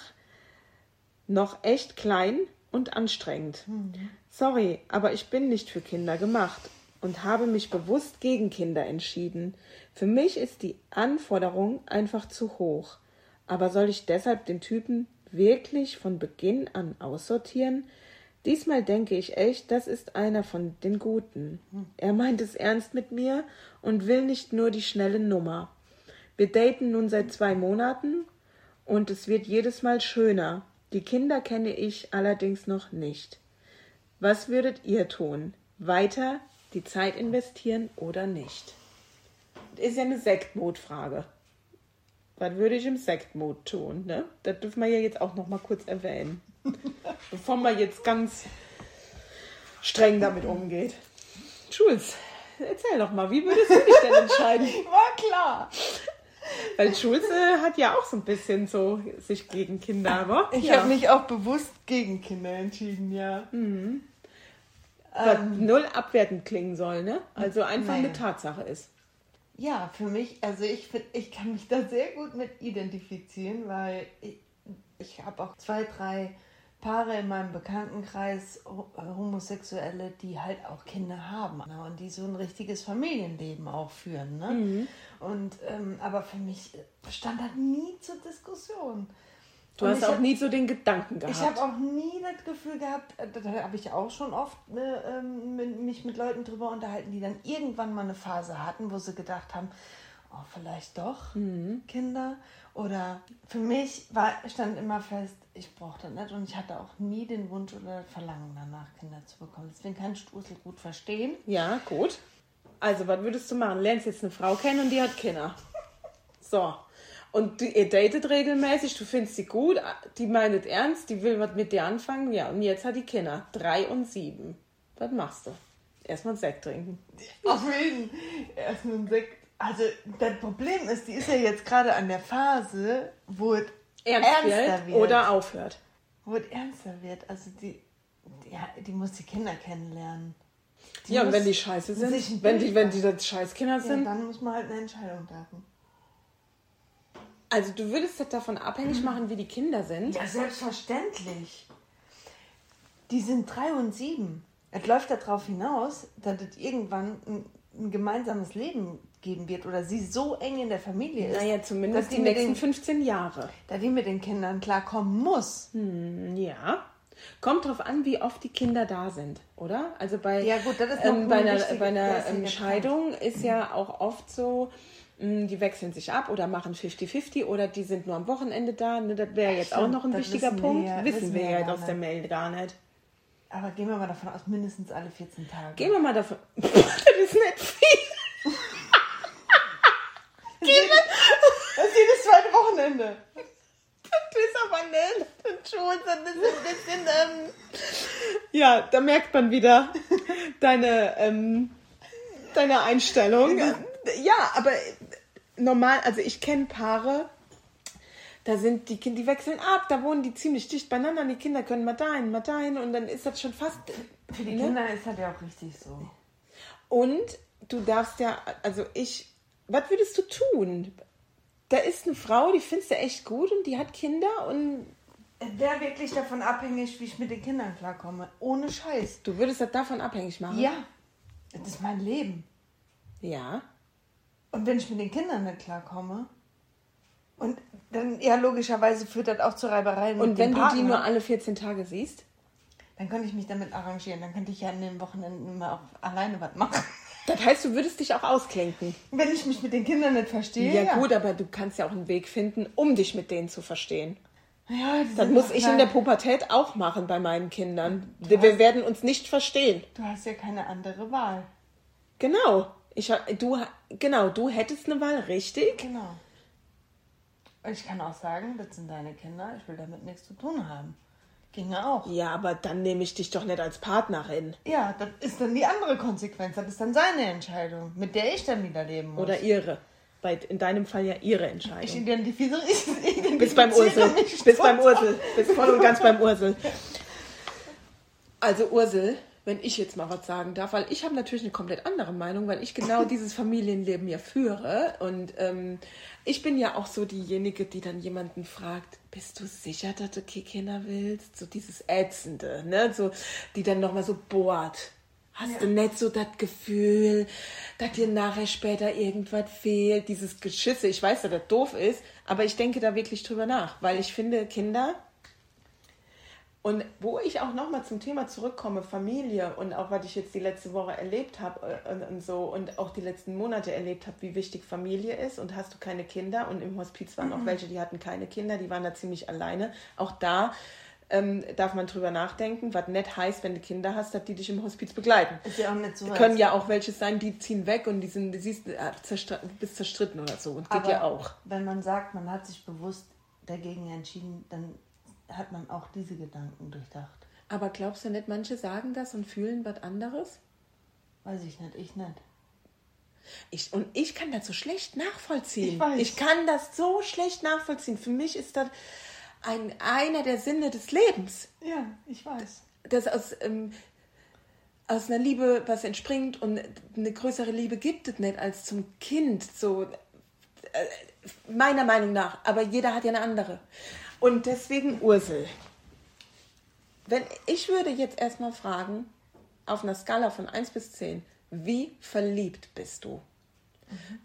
noch echt klein und anstrengend. Sorry, aber ich bin nicht für Kinder gemacht und habe mich bewusst gegen Kinder entschieden. Für mich ist die Anforderung einfach zu hoch. Aber soll ich deshalb den Typen wirklich von Beginn an aussortieren? Diesmal denke ich echt, das ist einer von den Guten. Er meint es ernst mit mir und will nicht nur die schnelle Nummer. Wir daten nun seit zwei Monaten und es wird jedes Mal schöner. Die Kinder kenne ich allerdings noch nicht. Was würdet ihr tun? Weiter die Zeit investieren oder nicht? Ist ja eine Sektmodfrage. Was würde ich im Sektmod tun? Ne? Das dürfen wir ja jetzt auch noch mal kurz erwähnen. Bevor man jetzt ganz streng damit umgeht. Schulz, erzähl doch mal, wie würdest du dich denn entscheiden? War klar. Weil Schulze hat ja auch so ein bisschen so sich gegen Kinder, aber Ich ja. habe mich auch bewusst gegen Kinder entschieden, ja. was null abwertend klingen soll, ne? Also einfach Nee. eine Tatsache ist. Ja, für mich, also ich finde, ich kann mich da sehr gut mit identifizieren, weil ich, ich habe auch zwei, drei Paare in meinem Bekanntenkreis, äh, Homosexuelle, die halt auch Kinder haben ne? und die so ein richtiges Familienleben auch führen. Ne? Und ähm, aber für mich stand das nie zur Diskussion. Du Und hast auch hab- nie so den Gedanken gehabt. Ich habe auch nie das Gefühl gehabt, äh, da habe ich auch schon oft mit, mich mit Leuten drüber unterhalten, die dann irgendwann mal eine Phase hatten, wo sie gedacht haben, oh, vielleicht doch Kinder. Oder für mich war, stand immer fest, ich brauche das nicht und ich hatte auch nie den Wunsch oder Verlangen danach, Kinder zu bekommen. Deswegen kann ich Strusel gut verstehen. ja, gut. Also, was würdest du machen? Lernst jetzt eine Frau kennen und die hat Kinder. So. Und die, ihr datet regelmäßig, du findest sie gut, die meint es ernst, die will was mit dir anfangen. Ja, und jetzt hat die Kinder. Drei und sieben. Was machst du? Erstmal einen Sekt trinken. Auf jeden Erstmal ein Sekt. Also das Problem ist, die ist ja jetzt gerade an der Phase, wo es Ernst ernster wird oder aufhört. wo es ernster wird. Also die, ja, die muss die Kinder kennenlernen. Die Ja, und wenn die scheiße sind, wenn die, wenn die das Scheißkinder Ja, sind. dann muss man halt eine Entscheidung treffen. Also, du würdest das davon abhängig machen, wie die Kinder sind. Ja, selbstverständlich. Die sind drei und sieben. Es läuft darauf hinaus, dass es irgendwann ein, ein gemeinsames Leben geben wird oder sie so eng in der Familie ist. Naja, zumindest dass die nächsten den- 15 Jahre. Da die mit den Kindern klarkommen muss. Hm, Ja. Kommt drauf an, wie oft die Kinder da sind, oder? Also bei, Ja, gut, das ähm, bei eine einer, wichtige- bei einer ähm, ja Scheidung ist ja auch oft so, mh, die wechseln sich ab oder machen 50-50 oder die sind nur am Wochenende da. Ne, das wäre jetzt auch noch ein wichtiger wissen wir Punkt. ja- wissen wir wir ja aus der. Mail gar nicht. Aber gehen wir mal davon aus, mindestens alle 14 Tage. Gehen wir mal davon. das ist nicht viel. Das ist jedes zweite Wochenende. Das ist aber nicht. Schon, das ist ein bisschen. Ähm, ja, da merkt man wieder deine, ähm, deine Einstellung. Ja, aber normal, also ich kenne Paare, da sind die Kinder, die wechseln ab, da wohnen die ziemlich dicht beieinander, die Kinder können mal dahin, mal dahin und dann ist das schon fast. Für die ne? Kinder ist das ja auch richtig so. Und du darfst ja, also ich, was würdest du tun? Da ist eine Frau, die findest du echt gut und die hat Kinder und wäre wirklich davon abhängig, wie ich mit den Kindern klarkomme. Ohne Scheiß. du würdest das davon abhängig machen? Ja, das ist mein Leben. Ja. Und wenn ich mit den Kindern nicht klarkomme, und dann, ja, logischerweise führt das auch zu Reibereien Und wenn du die nur alle 14 Tage siehst? dann könnte ich mich damit arrangieren. Dann könnte ich ja an den Wochenenden immer auch alleine was machen. Das heißt, du würdest dich auch ausklinken. Wenn ich mich mit den Kindern nicht verstehe. Ja, gut, aber du kannst ja auch einen Weg finden, um dich mit denen zu verstehen. Ja, Das muss ich in der Pubertät auch machen bei meinen Kindern. Wir werden uns nicht verstehen. Du hast ja keine andere Wahl. Genau. Ich, du, genau, du hättest eine Wahl, richtig? Genau. Und ich kann auch sagen, das sind deine Kinder, ich will damit nichts zu tun haben. Ginge auch. Ja, aber dann nehme ich dich doch nicht als Partnerin. Ja, das ist dann die andere Konsequenz. Das ist dann seine Entscheidung, mit der ich dann wieder leben muss. Oder ihre. Bei, in deinem Fall ja ihre ich Entscheidung. identifiziere, ich identifiziere Bis beim Ursel. Bis beim. Ursel. Bis voll und ganz beim Ursel. Also Ursel, wenn ich jetzt mal was sagen darf, weil ich habe natürlich eine komplett andere Meinung, weil ich genau dieses Familienleben ja führe. Und ähm, ich bin ja auch so diejenige, die dann jemanden fragt, bist du sicher, dass du Kinder willst? So dieses Ätzende, ne? So, die dann nochmal so bohrt. Hast du nicht so das Gefühl, dass dir nachher später irgendwas fehlt? Dieses Geschisse. Ich weiß, dass das doof ist, aber ich denke da wirklich drüber nach, weil ich finde, Kinder. Und wo ich auch nochmal zum Thema zurückkomme, Familie und auch was ich jetzt die letzte Woche erlebt habe äh, und, und so und auch die letzten Monate erlebt habe, wie wichtig Familie ist und hast du keine Kinder und im Hospiz waren auch welche, die hatten keine Kinder, die waren da ziemlich alleine. Auch da ähm, darf man drüber nachdenken, was nett heißt, wenn du Kinder hast, dass die dich im Hospiz begleiten. Ist ja auch nicht so. Können ja auch welche sein, die ziehen weg und die sind, du siehst, äh, bist zerstritten oder so. Und geht Aber ja auch. Wenn man sagt, man hat sich bewusst dagegen entschieden, dann hat man auch diese Gedanken durchdacht. Aber glaubst du nicht, manche sagen das und fühlen was anderes? Weiß ich nicht, ich nicht. Ich, und ich kann das so schlecht nachvollziehen. Ich weiß. Ich kann das so schlecht nachvollziehen. Für mich ist das ein, einer der Sinne des Lebens. Ja, ich weiß. dass aus, ähm, aus einer Liebe was entspringt und eine größere Liebe gibt es nicht als zum Kind, so äh, meiner Meinung nach. Aber jeder hat ja eine andere. Und deswegen Ursel. Wenn ich würde jetzt erstmal fragen, auf einer Skala von 1 bis 10, wie verliebt bist du?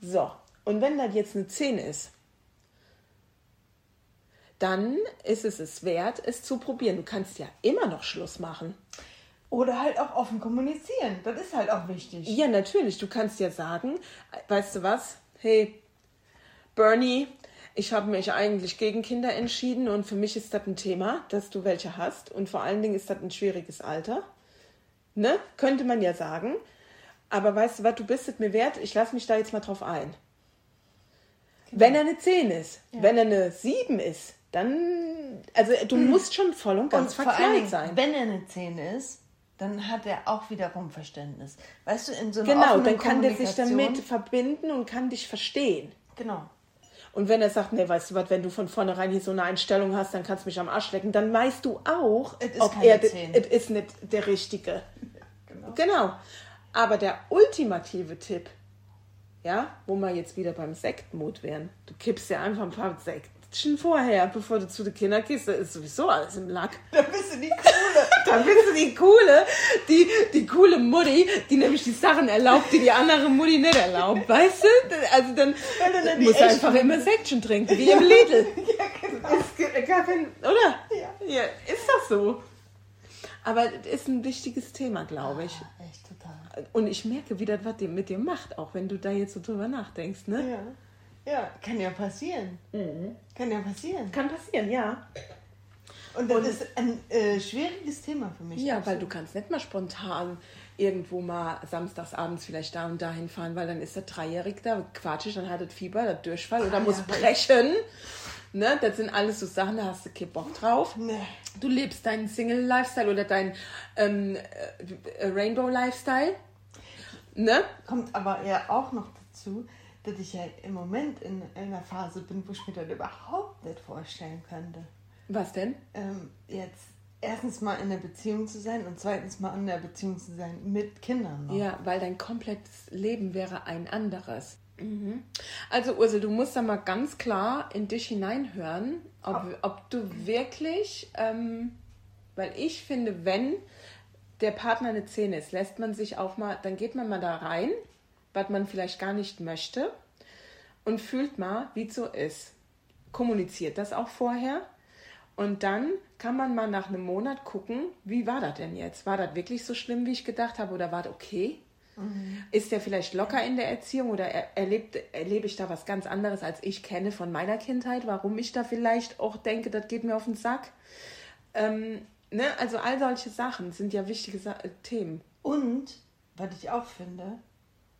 So, und wenn das jetzt eine 10 ist, dann ist es es wert, es zu probieren. Du kannst ja immer noch Schluss machen. Oder halt auch offen kommunizieren. Das ist halt auch wichtig. Ja, natürlich. Du kannst ja sagen, weißt du was? Hey, Bernie, ich habe mich eigentlich gegen Kinder entschieden und für mich ist das ein Thema, dass du welche hast. Und vor allen Dingen ist das ein schwieriges Alter. Ne? Könnte man ja sagen. Aber weißt du was, du bist es mir wert, ich lasse mich da jetzt mal drauf ein. Wenn er eine 10 ist, wenn er eine 7 ist, dann, also du musst schon voll und ganz Und verknallt sein. wenn er eine 10 ist, dann hat er auch wiederum Verständnis. Weißt du, in so einer Genau, dann kann der sich damit verbinden und kann dich verstehen. Genau. Und wenn er sagt, nee, weißt du was, wenn du von vornherein hier so eine Einstellung hast, dann kannst du mich am Arsch lecken, dann weißt du auch, Es ist ob er, d- 10. es ist nicht der Richtige. Genau. Genau. Aber der ultimative Tipp, ja, wo wir jetzt wieder beim Sektmut wären, du kippst ja einfach ein paar Sektchen vorher, bevor du zu den Kindern gehst, da ist sowieso alles im Lack. Da bist du die Coole. Dann bist du die coole, die, die coole Mutti, die nämlich die Sachen erlaubt, die die andere Mutti nicht erlaubt, weißt du? Also dann die muss echten- einfach immer Section trinken, wie im Lidl. ja, genau. Es gar kein, oder? Ja. ja. Ist das so? Aber das ist ein wichtiges Thema, glaube ich. Echt total. Und ich merke, wie das was mit dir macht, auch wenn du da jetzt so drüber nachdenkst, ne? Ja. Ja, kann ja passieren. Kann ja passieren. Kann passieren, ja. Und das ist ein äh, schwieriges Thema für mich. Ja, weil absolut. du kannst nicht mal spontan irgendwo mal samstagsabends vielleicht da und dahin fahren, weil dann ist der Dreijährig da, quatschig, dann hat er Fieber, der Durchfall oder muss ja. brechen. Ne? Das sind alles so Sachen, da hast du keinen Bock drauf. Nee. Du lebst deinen Single-Lifestyle oder deinen ähm, äh, Rainbow-Lifestyle. Ne? Kommt aber ja auch noch dazu, dass ich ja im Moment in einer Phase bin, wo ich mir das überhaupt nicht vorstellen könnte. Was denn? Ähm, jetzt erstens mal in der Beziehung zu sein und zweitens mal in der Beziehung zu sein mit Kindern. Noch. Ja, weil dein komplettes Leben wäre ein anderes. Mhm. Also Ursel, du musst da mal ganz klar in dich hineinhören, ob, ob du wirklich, ähm, weil ich finde, wenn der Partner eine 10 ist, lässt man sich auch mal, dann geht man mal da rein, was man vielleicht gar nicht möchte und fühlt mal, wie es so ist. Kommuniziert das auch vorher und dann kann man mal nach einem Monat gucken, wie war das denn jetzt? War das wirklich so schlimm, wie ich gedacht habe oder war das okay? Ist der vielleicht locker in der Erziehung oder er, erlebt, erlebe ich da was ganz anderes, als ich kenne von meiner Kindheit? Warum ich da vielleicht auch denke, das geht mir auf den Sack? Ähm, ne? Also all solche Sachen sind ja wichtige Sa Themen. Und, was ich auch finde,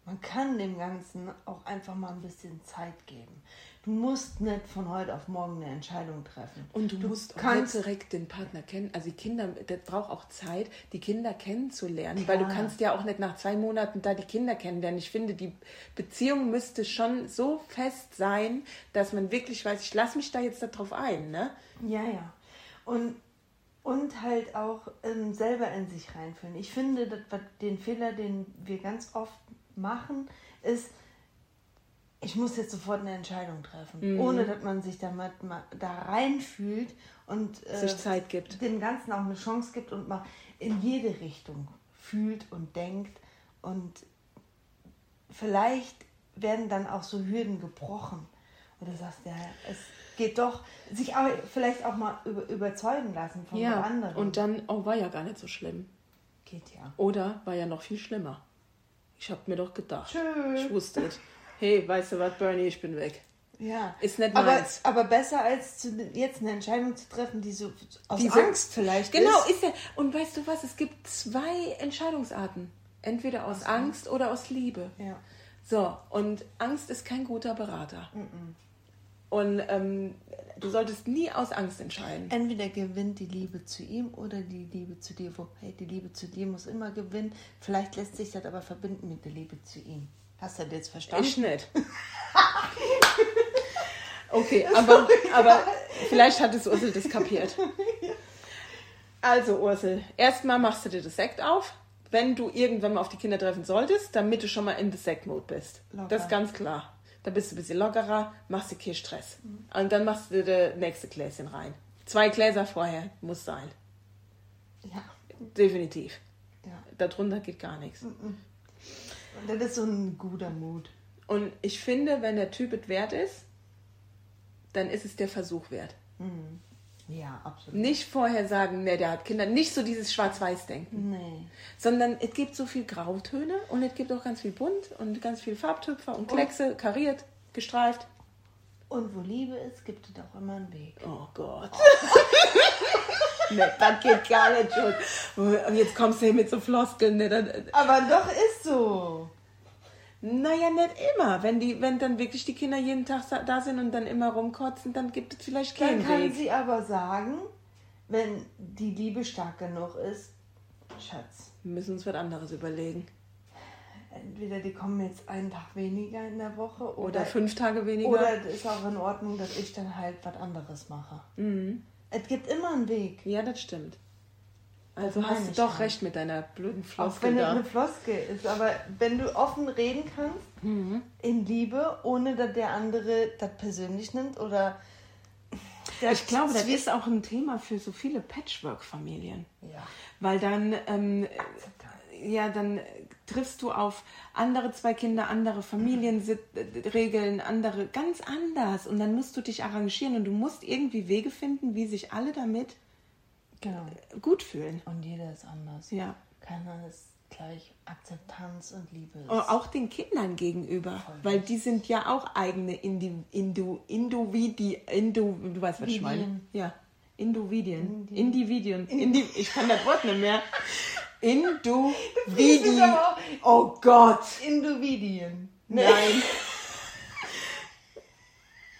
man kann dem Ganzen auch einfach mal ein bisschen Zeit geben. Du musst nicht von heute auf morgen eine Entscheidung treffen. Und du, musst auch kannst nicht direkt den Partner kennen. Also die Kinder, das braucht auch Zeit, die Kinder kennenzulernen, weil du Klar. kannst ja auch nicht nach zwei Monaten da die Kinder kennenlernen. Ich finde, die Beziehung müsste schon so fest sein, dass man wirklich weiß, ich lasse mich da jetzt darauf ein, ne? Ja, ja. Und, und halt auch ähm, selber in sich reinfühlen. Ich finde, das, den Fehler, den wir ganz oft machen, ist, ich muss jetzt sofort eine Entscheidung treffen, ohne dass man sich damit mal da reinfühlt und äh, Sich Zeit gibt. dem Ganzen auch eine Chance gibt und mal in jede Richtung fühlt und denkt und vielleicht werden dann auch so Hürden gebrochen. Und du sagst, ja, es geht doch, sich aber vielleicht auch mal über, überzeugen lassen von Ja, anderen. und dann, oh, war ja gar nicht so schlimm. geht ja. Oder war ja noch viel schlimmer. Ich hab mir doch gedacht. Tschö. Ich wusste es. Hey, weißt du was, Bernie, ich bin weg. Ja. Ist nicht aber, meins. aber besser als zu, jetzt eine Entscheidung zu treffen, die so aus Die so- Angst vielleicht Genau, ist. ist ja. Und weißt du was? Es gibt zwei Entscheidungsarten. Entweder aus Angst oder aus Liebe. Ja. So, und Angst ist kein guter Berater. Und ähm, du solltest nie aus Angst entscheiden. Entweder gewinnt die Liebe zu ihm oder die Liebe zu dir. Wobei die Liebe zu dir muss immer gewinnen. Vielleicht lässt sich das aber verbinden mit der Liebe zu ihm. Hast du das jetzt verstanden? Ich nicht. Okay, aber, aber vielleicht hat es Ursel das kapiert. Also Ursel, erstmal machst du dir das Sekt auf, wenn du irgendwann mal auf die Kinder treffen solltest, damit du schon mal in the Sekt-Mode bist. Locker. Das ist ganz klar. Da bist du ein bisschen lockerer, machst dir keinen Stress. Mhm. Und dann machst du das nächste Gläschen rein. Zwei Gläser vorher muss sein. Ja. Definitiv. ja. Darunter geht gar nichts. Und das ist so ein guter Mut. Und ich finde, wenn der Typ es wert ist, dann ist es der Versuch wert. Ja, absolut. Nicht vorher sagen, ne, der hat Kinder. Nicht so dieses Schwarz-Weiß-Denken. Nee. Sondern es gibt so viel Grautöne und es gibt auch ganz viel bunt und ganz viel Farbtüpfer und Kleckse, kariert, gestreift. Und wo Liebe ist, gibt es auch immer einen Weg. Oh Gott. ne, das geht gar nicht schon. Und jetzt kommst du hier mit so Floskeln. Ne, dann, Aber doch ist so. Naja, nicht immer. Wenn, die, wenn dann wirklich die Kinder jeden Tag da sind und dann immer rumkotzen, dann gibt es vielleicht Dann keinen kann Weg. sie aber sagen, wenn die Liebe stark genug ist, Schatz, Wir müssen uns was anderes überlegen. entweder die kommen jetzt einen Tag weniger in der Woche oder, Oder fünf Tage weniger. oder es ist auch in Ordnung, dass ich dann halt was anderes mache. Mhm. Es gibt immer einen Weg. Ja, das stimmt. Also hast du doch recht mit deiner blöden Auch Floskel wenn es da. eine Floskel ist. Aber wenn du offen reden kannst, Mhm. in Liebe, ohne dass der andere das persönlich nimmt oder Ich glaube, das ist auch ein Thema für so viele Patchwork-Familien. Ja. Weil dann, ähm, ja, dann triffst du auf andere zwei Kinder, andere Familienregeln, andere, ganz anders. Und dann musst du dich arrangieren und du musst irgendwie Wege finden, wie sich alle damit Genau. gut fühlen. Und jeder ist anders. Ja. Keiner ist gleich Akzeptanz und Liebe. Ist. Auch den Kindern gegenüber, weil die sind ja auch eigene Indi, Indu, Induvidi, Indu, du weißt, was ich meine. Ja, Individuen. Individuen. Indi, ich kann das Wort nicht mehr. Auch. Oh Gott. Individuen. Nein.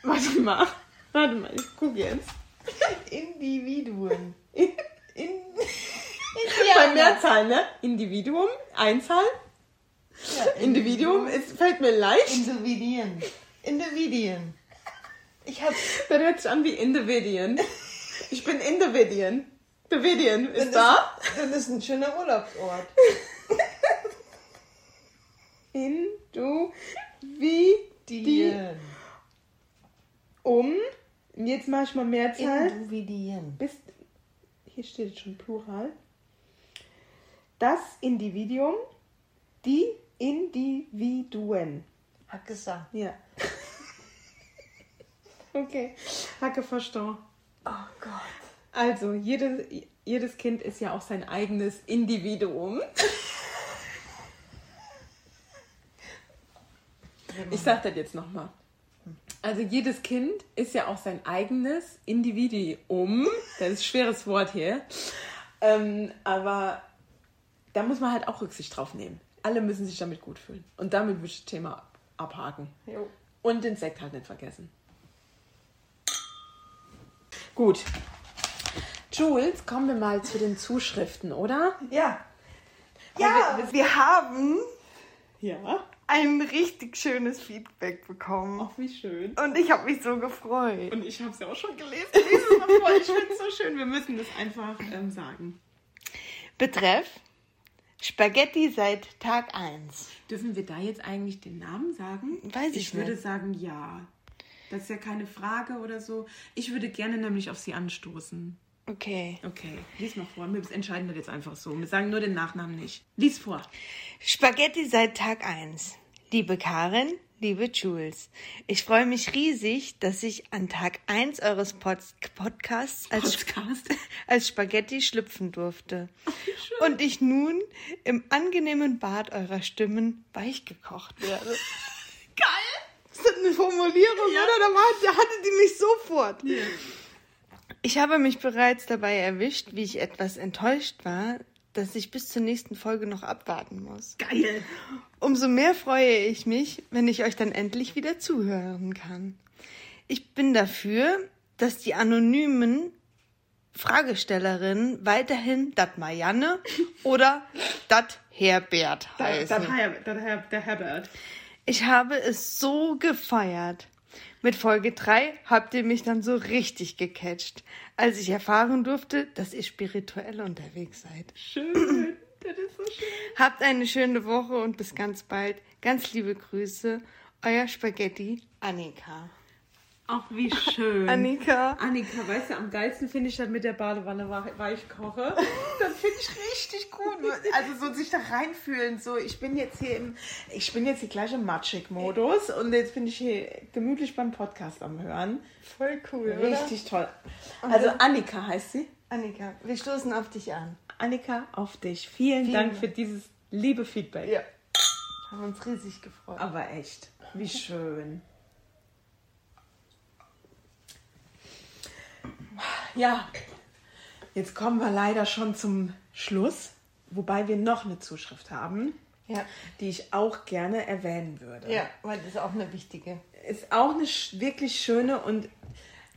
Warte mal. Warte mal, ich gucke jetzt. Individuen. In Bei Mehrzahl, ne? Individuum, Einzahl. Ja, Individuum, es fällt mir leicht. Individuen. Individuen. Ich hab. Das hört sich an wie Individuen. Ich bin Individuen. Individuen ist Das da. Ist, das ist ein schöner Urlaubsort. Dien. um. Und Jetzt mache ich mal Mehrzahl. Individuen. Bis, hier steht schon Plural. Das Individuum, die Individuen. Hat gesagt. Ja. Okay, Hacke verstanden. Oh Gott. Also, jedes, jedes Kind ist ja auch sein eigenes Individuum. Ich sag das jetzt nochmal. Also jedes Kind ist ja auch sein eigenes Individuum. Das ist ein schweres Wort hier. Ähm, aber da muss man halt auch Rücksicht drauf nehmen. Alle müssen sich damit gut fühlen. Und damit würde ich das Thema ab- abhaken. Jo. Und den Sekt halt nicht vergessen. Gut. Jules, kommen wir mal zu den Zuschriften, oder? Ja. Ja, wir haben Ja. Ein richtig schönes Feedback bekommen. Ach, wie schön. Und ich habe mich so gefreut. Und ich habe es ja auch schon gelesen. Ich finde es so schön. Wir müssen das einfach ähm, sagen. Betreff Spaghetti seit Tag 1. Dürfen wir da jetzt eigentlich den Namen sagen? Weiß ich Ich würde nicht. sagen, ja. Das ist ja keine Frage oder so. Ich würde gerne nämlich auf sie anstoßen. Okay. Okay, lies mal vor. Wir entscheiden das jetzt einfach so. Wir sagen nur den Nachnamen nicht. Lies vor. Spaghetti seit Tag 1. Liebe Karin, liebe Jules, ich freue mich riesig, dass ich an Tag 1 eures Pod Podcasts als, Podcast. als Spaghetti schlüpfen durfte. Und ich nun im angenehmen Bad eurer Stimmen weichgekocht werde. Geil! Ist das eine Formulierung, Ja. oder? Da, war, da hatte die mich sofort. Ich habe mich bereits dabei erwischt, wie ich etwas enttäuscht war, dass ich bis zur nächsten Folge noch abwarten muss. Geil! Umso mehr freue ich mich, wenn ich euch dann endlich wieder zuhören kann. Ich bin dafür, dass die anonymen Fragestellerinnen weiterhin dat Marianne oder dat Herbert heißen. der Herbert. Ich habe es so gefeiert. Mit Folge 3 habt ihr mich dann so richtig gecatcht, als ich erfahren durfte, dass ihr spirituell unterwegs seid. Schön. Das ist so schön. Habt eine schöne Woche und bis ganz bald. Ganz liebe Grüße, euer Spaghetti Annika. Ach, wie schön. Annika. Annika, weißt du, am geilsten finde ich das mit der Badewanne wei- weich koche. Das finde ich richtig gut. Also so sich da reinfühlen. So, ich bin jetzt hier im, ich bin jetzt hier gleich im Matschig-Modus und jetzt bin ich hier gemütlich beim Podcast am Hören. Voll cool, Richtig toll. Also Annika heißt sie. Annika, wir stoßen auf dich an. Annika, auf dich. Vielen, Vielen Dank. für dieses liebe Feedback. Ja. Haben uns riesig gefreut. Aber echt, wie schön. Ja, jetzt kommen wir leider schon zum Schluss, wobei wir noch eine Zuschrift haben, Ja. die ich auch gerne erwähnen würde. Ja, weil das ist auch eine wichtige. Ist auch eine wirklich schöne und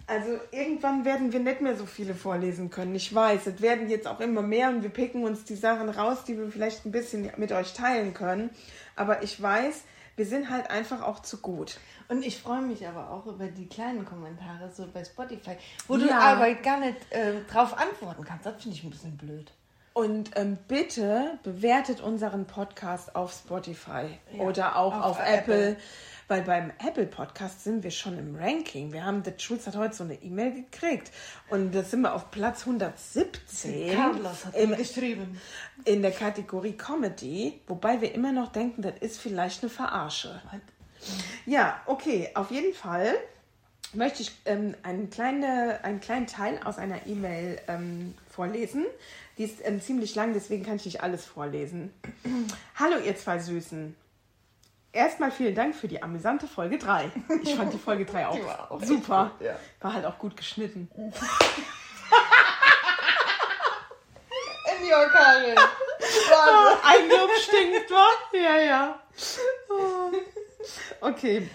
also irgendwann werden wir nicht mehr so viele vorlesen können. Ich weiß, es werden jetzt auch immer mehr und wir picken uns die Sachen raus, die wir vielleicht ein bisschen mit euch teilen können. Aber ich weiß, wir sind halt einfach auch zu gut. Und ich freue mich aber auch über die kleinen Kommentare so bei Spotify, wo du Ja. aber gar nicht äh, drauf antworten kannst. Das finde ich ein bisschen blöd. Und ähm, bitte bewertet unseren Podcast auf Spotify oder auch auf, auf Apple. Apple. Weil beim Apple Podcast sind wir schon im Ranking. Wir haben, der Schulz hat heute so eine E-Mail gekriegt. Und da sind wir auf Platz 117. Carlos hat im, geschrieben. in der Kategorie Comedy. Wobei wir immer noch denken, das ist vielleicht eine Verarsche. Ja, okay, auf jeden Fall möchte ich ähm, einen, kleine, einen kleinen Teil aus einer E-Mail ähm, vorlesen. Die ist ähm, ziemlich lang, deswegen kann ich nicht alles vorlesen. Hallo, ihr zwei Süßen. Erstmal vielen Dank für die amüsante Folge 3. Ich fand die Folge 3 auch, war auch super. gut, ja. War halt auch gut geschnitten. In your Karin. Oh, ein Lob stinkt, wa? Ja, ja. Oh. Okay.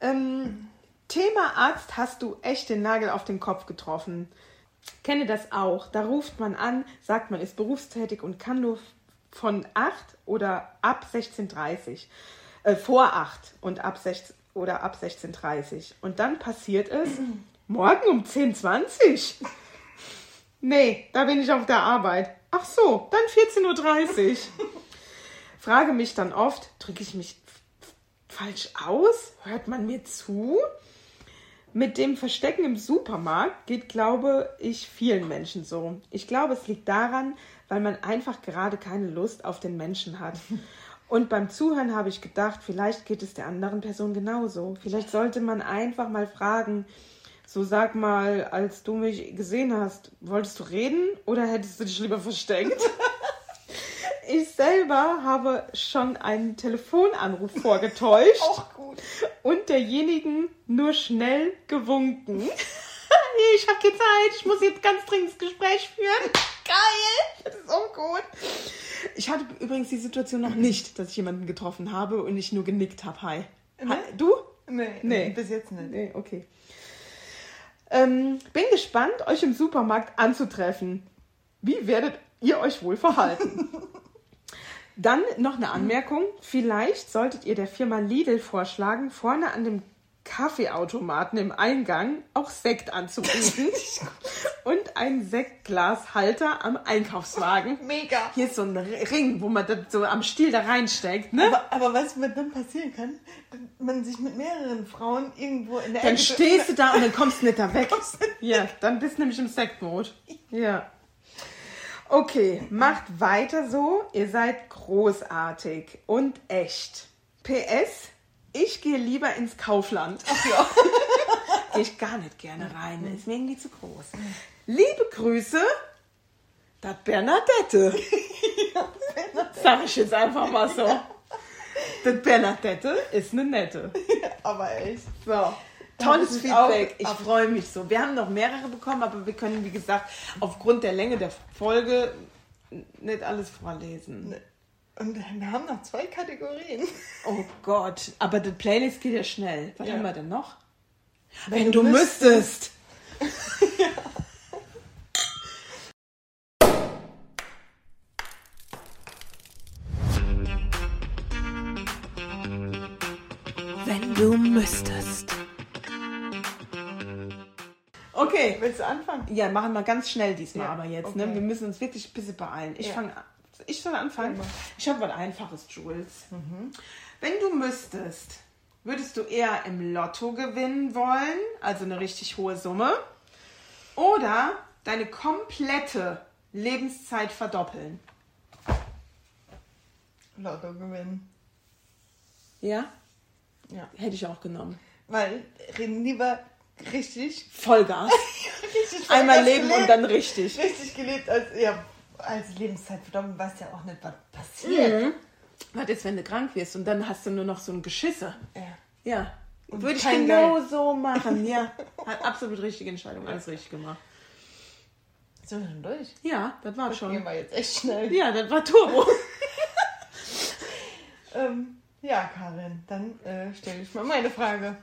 Ähm, Thema Arzt hast du echt den Nagel auf den Kopf getroffen. Kenne das auch. Da ruft man an, sagt man ist berufstätig und kann nur von 8 oder ab 16.30 äh, vor 8 und ab 16 oder ab 16.30 Und dann passiert es morgen um 10.20 Nee, da bin ich auf der Arbeit. Ach so, dann 14.30 Uhr. Frage mich dann oft, drücke ich mich falsch aus? Hört man mir zu? Mit dem Verstecken im Supermarkt geht, glaube ich, vielen Menschen so. Ich glaube, es liegt daran, weil man einfach gerade keine Lust auf den Menschen hat. Und beim Zuhören habe ich gedacht, vielleicht geht es der anderen Person genauso. Vielleicht sollte man einfach mal fragen, so sag mal, als du mich gesehen hast, wolltest du reden oder hättest du dich lieber versteckt? Ich selber habe schon einen Telefonanruf vorgetäuscht Auch gut. und derjenigen nur schnell gewunken. ich habe keine Zeit, ich muss jetzt ganz dringend das Gespräch führen. Geil, das ist auch gut. Ich hatte übrigens die Situation noch nicht, dass ich jemanden getroffen habe und ich nur genickt habe. Hi. Hi. Du? Nee, Nee. bis jetzt nicht. Nee, okay. Ähm, bin gespannt, euch im Supermarkt anzutreffen. Wie werdet ihr euch wohl verhalten? Dann noch eine Anmerkung. Vielleicht solltet ihr der Firma Lidl vorschlagen, vorne an dem Kaffeeautomaten im Eingang auch Sekt anzubieten und einen Sektglashalter am Einkaufswagen. Mega. Hier ist so ein Ring, wo man das so am Stiel da reinsteckt, ne? Aber, aber weißt du, was dann passieren kann? Wenn man sich mit mehreren Frauen irgendwo in der Dann Ecke stehst du da und dann kommst du nicht da weg. Ja, dann bist du nämlich im Sektmod. Ja. Okay, macht weiter so. Ihr seid großartig und echt. PS, ich gehe lieber ins Kaufland. Ach ja. gehe ich gar nicht gerne rein. Ist mir irgendwie zu groß. Liebe Grüße, das Bernadette. Sag ich jetzt einfach mal so. Das Bernadette ist eine nette. Aber echt. So. Tolles Feedback. Ich freue mich so. Wir haben noch mehrere bekommen, aber wir können, wie gesagt, aufgrund der Länge der Folge nicht alles vorlesen. Und wir haben noch zwei Kategorien. Oh Gott, aber die Playlist geht ja schnell. Was Ja. haben wir denn noch? Wenn Wenn du du müsstest. Wenn du müsstest. Okay. Willst du anfangen? Ja, machen wir ganz schnell diesmal Ja, aber jetzt. okay. Ne? Wir müssen uns wirklich ein bisschen beeilen. Ich Ja. fange an. Ich soll anfangen. Ich habe was Einfaches, Jules. Mhm. Wenn du müsstest, würdest du eher im Lotto gewinnen wollen, also eine richtig hohe Summe, oder deine komplette Lebenszeit verdoppeln? Lotto gewinnen. Ja? Ja. Hätte ich auch genommen. Weil reden lieber richtig, Vollgas. richtig Einmal leben gelebt, und dann richtig. richtig gelebt als ja als Lebenszeit verdammt, weißt ja auch nicht, was passiert. Was ist, wenn du krank wirst und dann hast du nur noch so ein Geschisse? Ja. Ja. Und Würde ich genau Geld. so machen, ja. Hat absolut richtige Entscheidung, alles richtig gemacht. Sind wir schon durch? Ja, das war Gehen schon. wir jetzt echt schnell. Ja, das war Turbo. Ähm, ja, Karin, dann äh, stelle ich mal meine Frage.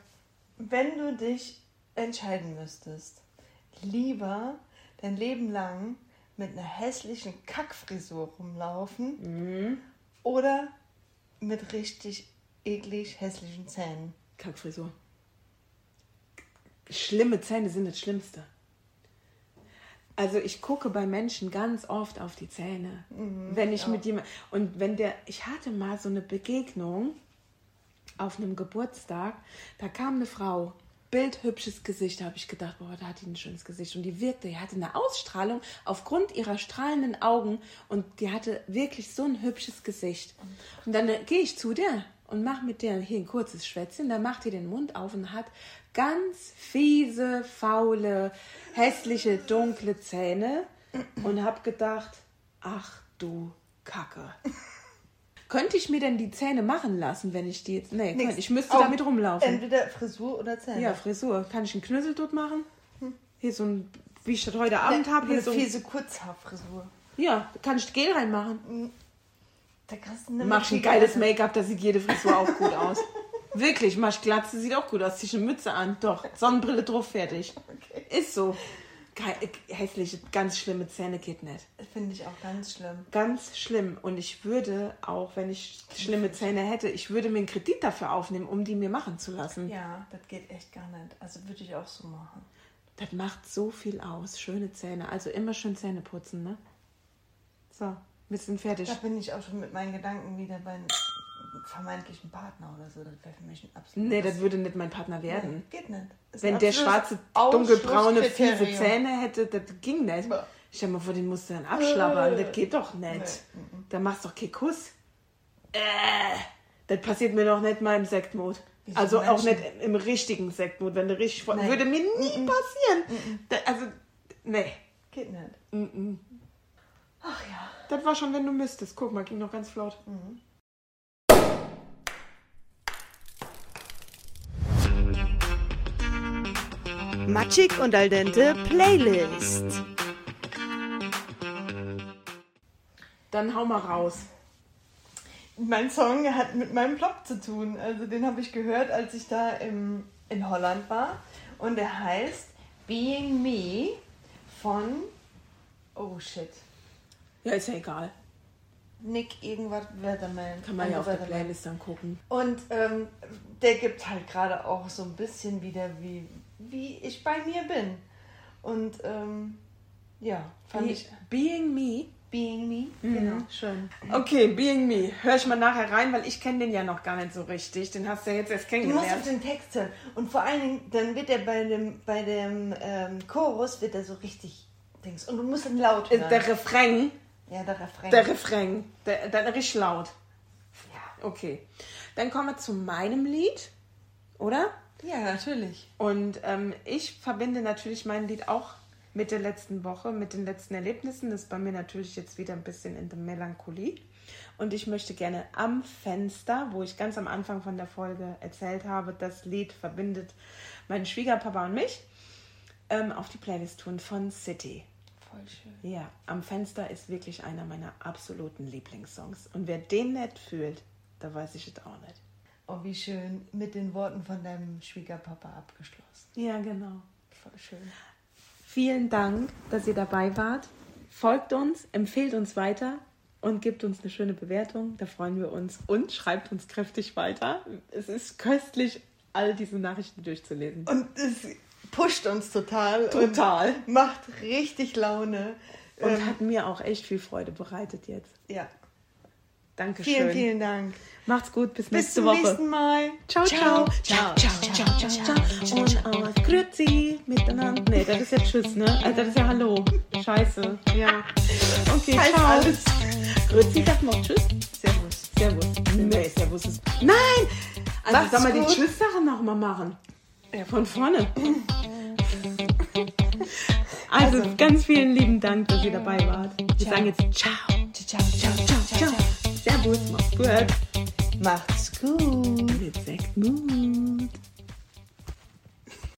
Wenn du dich entscheiden müsstest, lieber dein Leben lang mit einer hässlichen Kackfrisur rumlaufen oder mit richtig eklig hässlichen Zähnen? Kackfrisur. Schlimme Zähne sind das Schlimmste. Also ich gucke bei Menschen ganz oft auf die Zähne. wenn ich mit jemand und wenn der ich hatte mal so eine Begegnung auf einem Geburtstag, da kam eine Frau, bildhübsches Gesicht, da habe ich gedacht, boah, da hat die ein schönes Gesicht und die wirkte, die hatte eine Ausstrahlung aufgrund ihrer strahlenden Augen und die hatte wirklich so ein hübsches Gesicht. Und dann äh, gehe ich zu der und mache mit der hier ein kurzes Schwätzchen, dann macht die den Mund auf und hat ganz fiese, faule, hässliche, dunkle Zähne und habe gedacht, ach du Kacke. Könnte ich mir denn die Zähne machen lassen, wenn ich die jetzt. Nee, könnte- ich müsste Auch damit rumlaufen. Entweder Frisur oder Zähne. Ja, Frisur. Kann ich einen Knüssel dort machen? Hier so ein, wie ich das heute Abend habe, hier so ein, fiese Kurzhaarfrisur. Ja, kann ich Gel reinmachen. Da kriegst du eine Mach ein geiles Make-up, da sieht jede Frisur auch gut aus. Wirklich, mach Glatze, sieht auch gut aus. Zieh eine Mütze an, doch. Sonnenbrille drauf, fertig. Ist so. Hässliche, ganz schlimme Zähne geht nicht. Finde ich auch ganz schlimm. Ganz schlimm. Und ich würde, auch wenn ich schlimme Zähne hätte, ich würde mir einen Kredit dafür aufnehmen, um die mir machen zu lassen. Ja, das geht echt gar nicht. Also würde ich auch so machen. Das macht so viel aus. Schöne Zähne. Also immer schön Zähne putzen, ne? So, wir sind fertig. Da bin ich auch schon mit meinen Gedanken wieder beim vermeintlichen Partner oder so. Das wäre für mich ein absolutes... Nee, das würde nicht mein Partner werden. Geht nicht. Ist Wenn der schwarze, dunkelbraune, fiese. Zähne hätte, das ging nicht. Stell dir mal vor, den musst du dann abschlabbern. Äh. Das geht doch nicht. Nee, Da machst du doch keinen Kuss. Äh, das passiert mir doch nicht mal im Sektmod. Wieso Also auch Menschen? nicht im richtigen Sektmod, wenn du richtig... Nee. Würde mir nie passieren. Da, also, nee. Geht nicht. Mm-mm. Ach ja. Das war schon, wenn du müsstest. Guck mal, ging noch ganz flott. Matschig und al dente Playlist. Dann hau mal raus. Mein Song hat mit meinem Blog zu tun. Also den habe ich gehört, als ich da im, in Holland war. Und der heißt Being Me von... Oh shit. Ja, ist ja egal. Nick irgendwas Weatherman. Kann man ja auf der Weatherman. Playlist dann gucken. Und ähm, der gibt halt gerade auch so ein bisschen wieder, wie, wie ich bei mir bin. Und ähm, ja, fand Be ich Being Me. Being Me. Genau, schön. Okay, Being Me. Hör ich mal nachher rein, weil ich kenne den ja noch gar nicht so richtig. Den hast du ja jetzt erst Du musst auf kennengelernt. den Text hören. Und vor allen Dingen, dann wird er bei dem, bei dem ähm, Chorus, wird er so richtig Dings. Und du musst ihn laut Äh, hören. Der Refrain, ja, der Refrain. der Refrain, der, der richtig laut. ja. Okay. Dann kommen wir zu meinem Lied, oder? Ja, natürlich. Und ähm, ich verbinde natürlich mein Lied auch mit der letzten Woche, mit den letzten Erlebnissen. Das ist bei mir natürlich jetzt wieder ein bisschen in der Melancholie. Und ich möchte gerne am Fenster, wo ich ganz am Anfang von der Folge erzählt habe, das Lied verbindet meinen Schwiegerpapa und mich, ähm, auf die Playlist tun von City. Voll schön. Ja, am Fenster ist wirklich einer meiner absoluten Lieblingssongs. Und wer den nicht fühlt, da weiß ich es auch nicht. Oh, wie schön. Mit den Worten von deinem Schwiegerpapa abgeschlossen. Ja, genau. Voll schön. Vielen Dank, dass ihr dabei wart. Folgt uns, empfehlt uns weiter und gebt uns eine schöne Bewertung. Da freuen wir uns. Und schreibt uns kräftig weiter. Es ist köstlich, all diese Nachrichten durchzulesen. Und es pusht uns total. Total. Macht richtig Laune. Und Ähm, hat mir auch echt viel Freude bereitet jetzt. ja. Dankeschön. Vielen, vielen Dank. Macht's gut, bis, Bis nächste zum Woche. nächsten Mal. Ciao, ciao. Ciao, ciao, ciao, ciao, ciao. Und aus Grüezi miteinander. Nee, das ist ja Tschüss, ne? Also das ist ja Hallo. Scheiße. Ja. Okay, Heißt ciao. alles. Grüezi, sag mal Tschüss. Servus. Servus. Nee, Servus ist. Nein! Also Macht's soll man die gut. Tschüss-Sache nochmal machen? Ja, von vorne. Also, ganz vielen lieben Dank, dass ihr dabei wart. Wir Ciao. sagen jetzt Ciao. Ciao, ciao, ciao, ciao, Servus, macht's gut. Macht's gut. Mit Sektmut.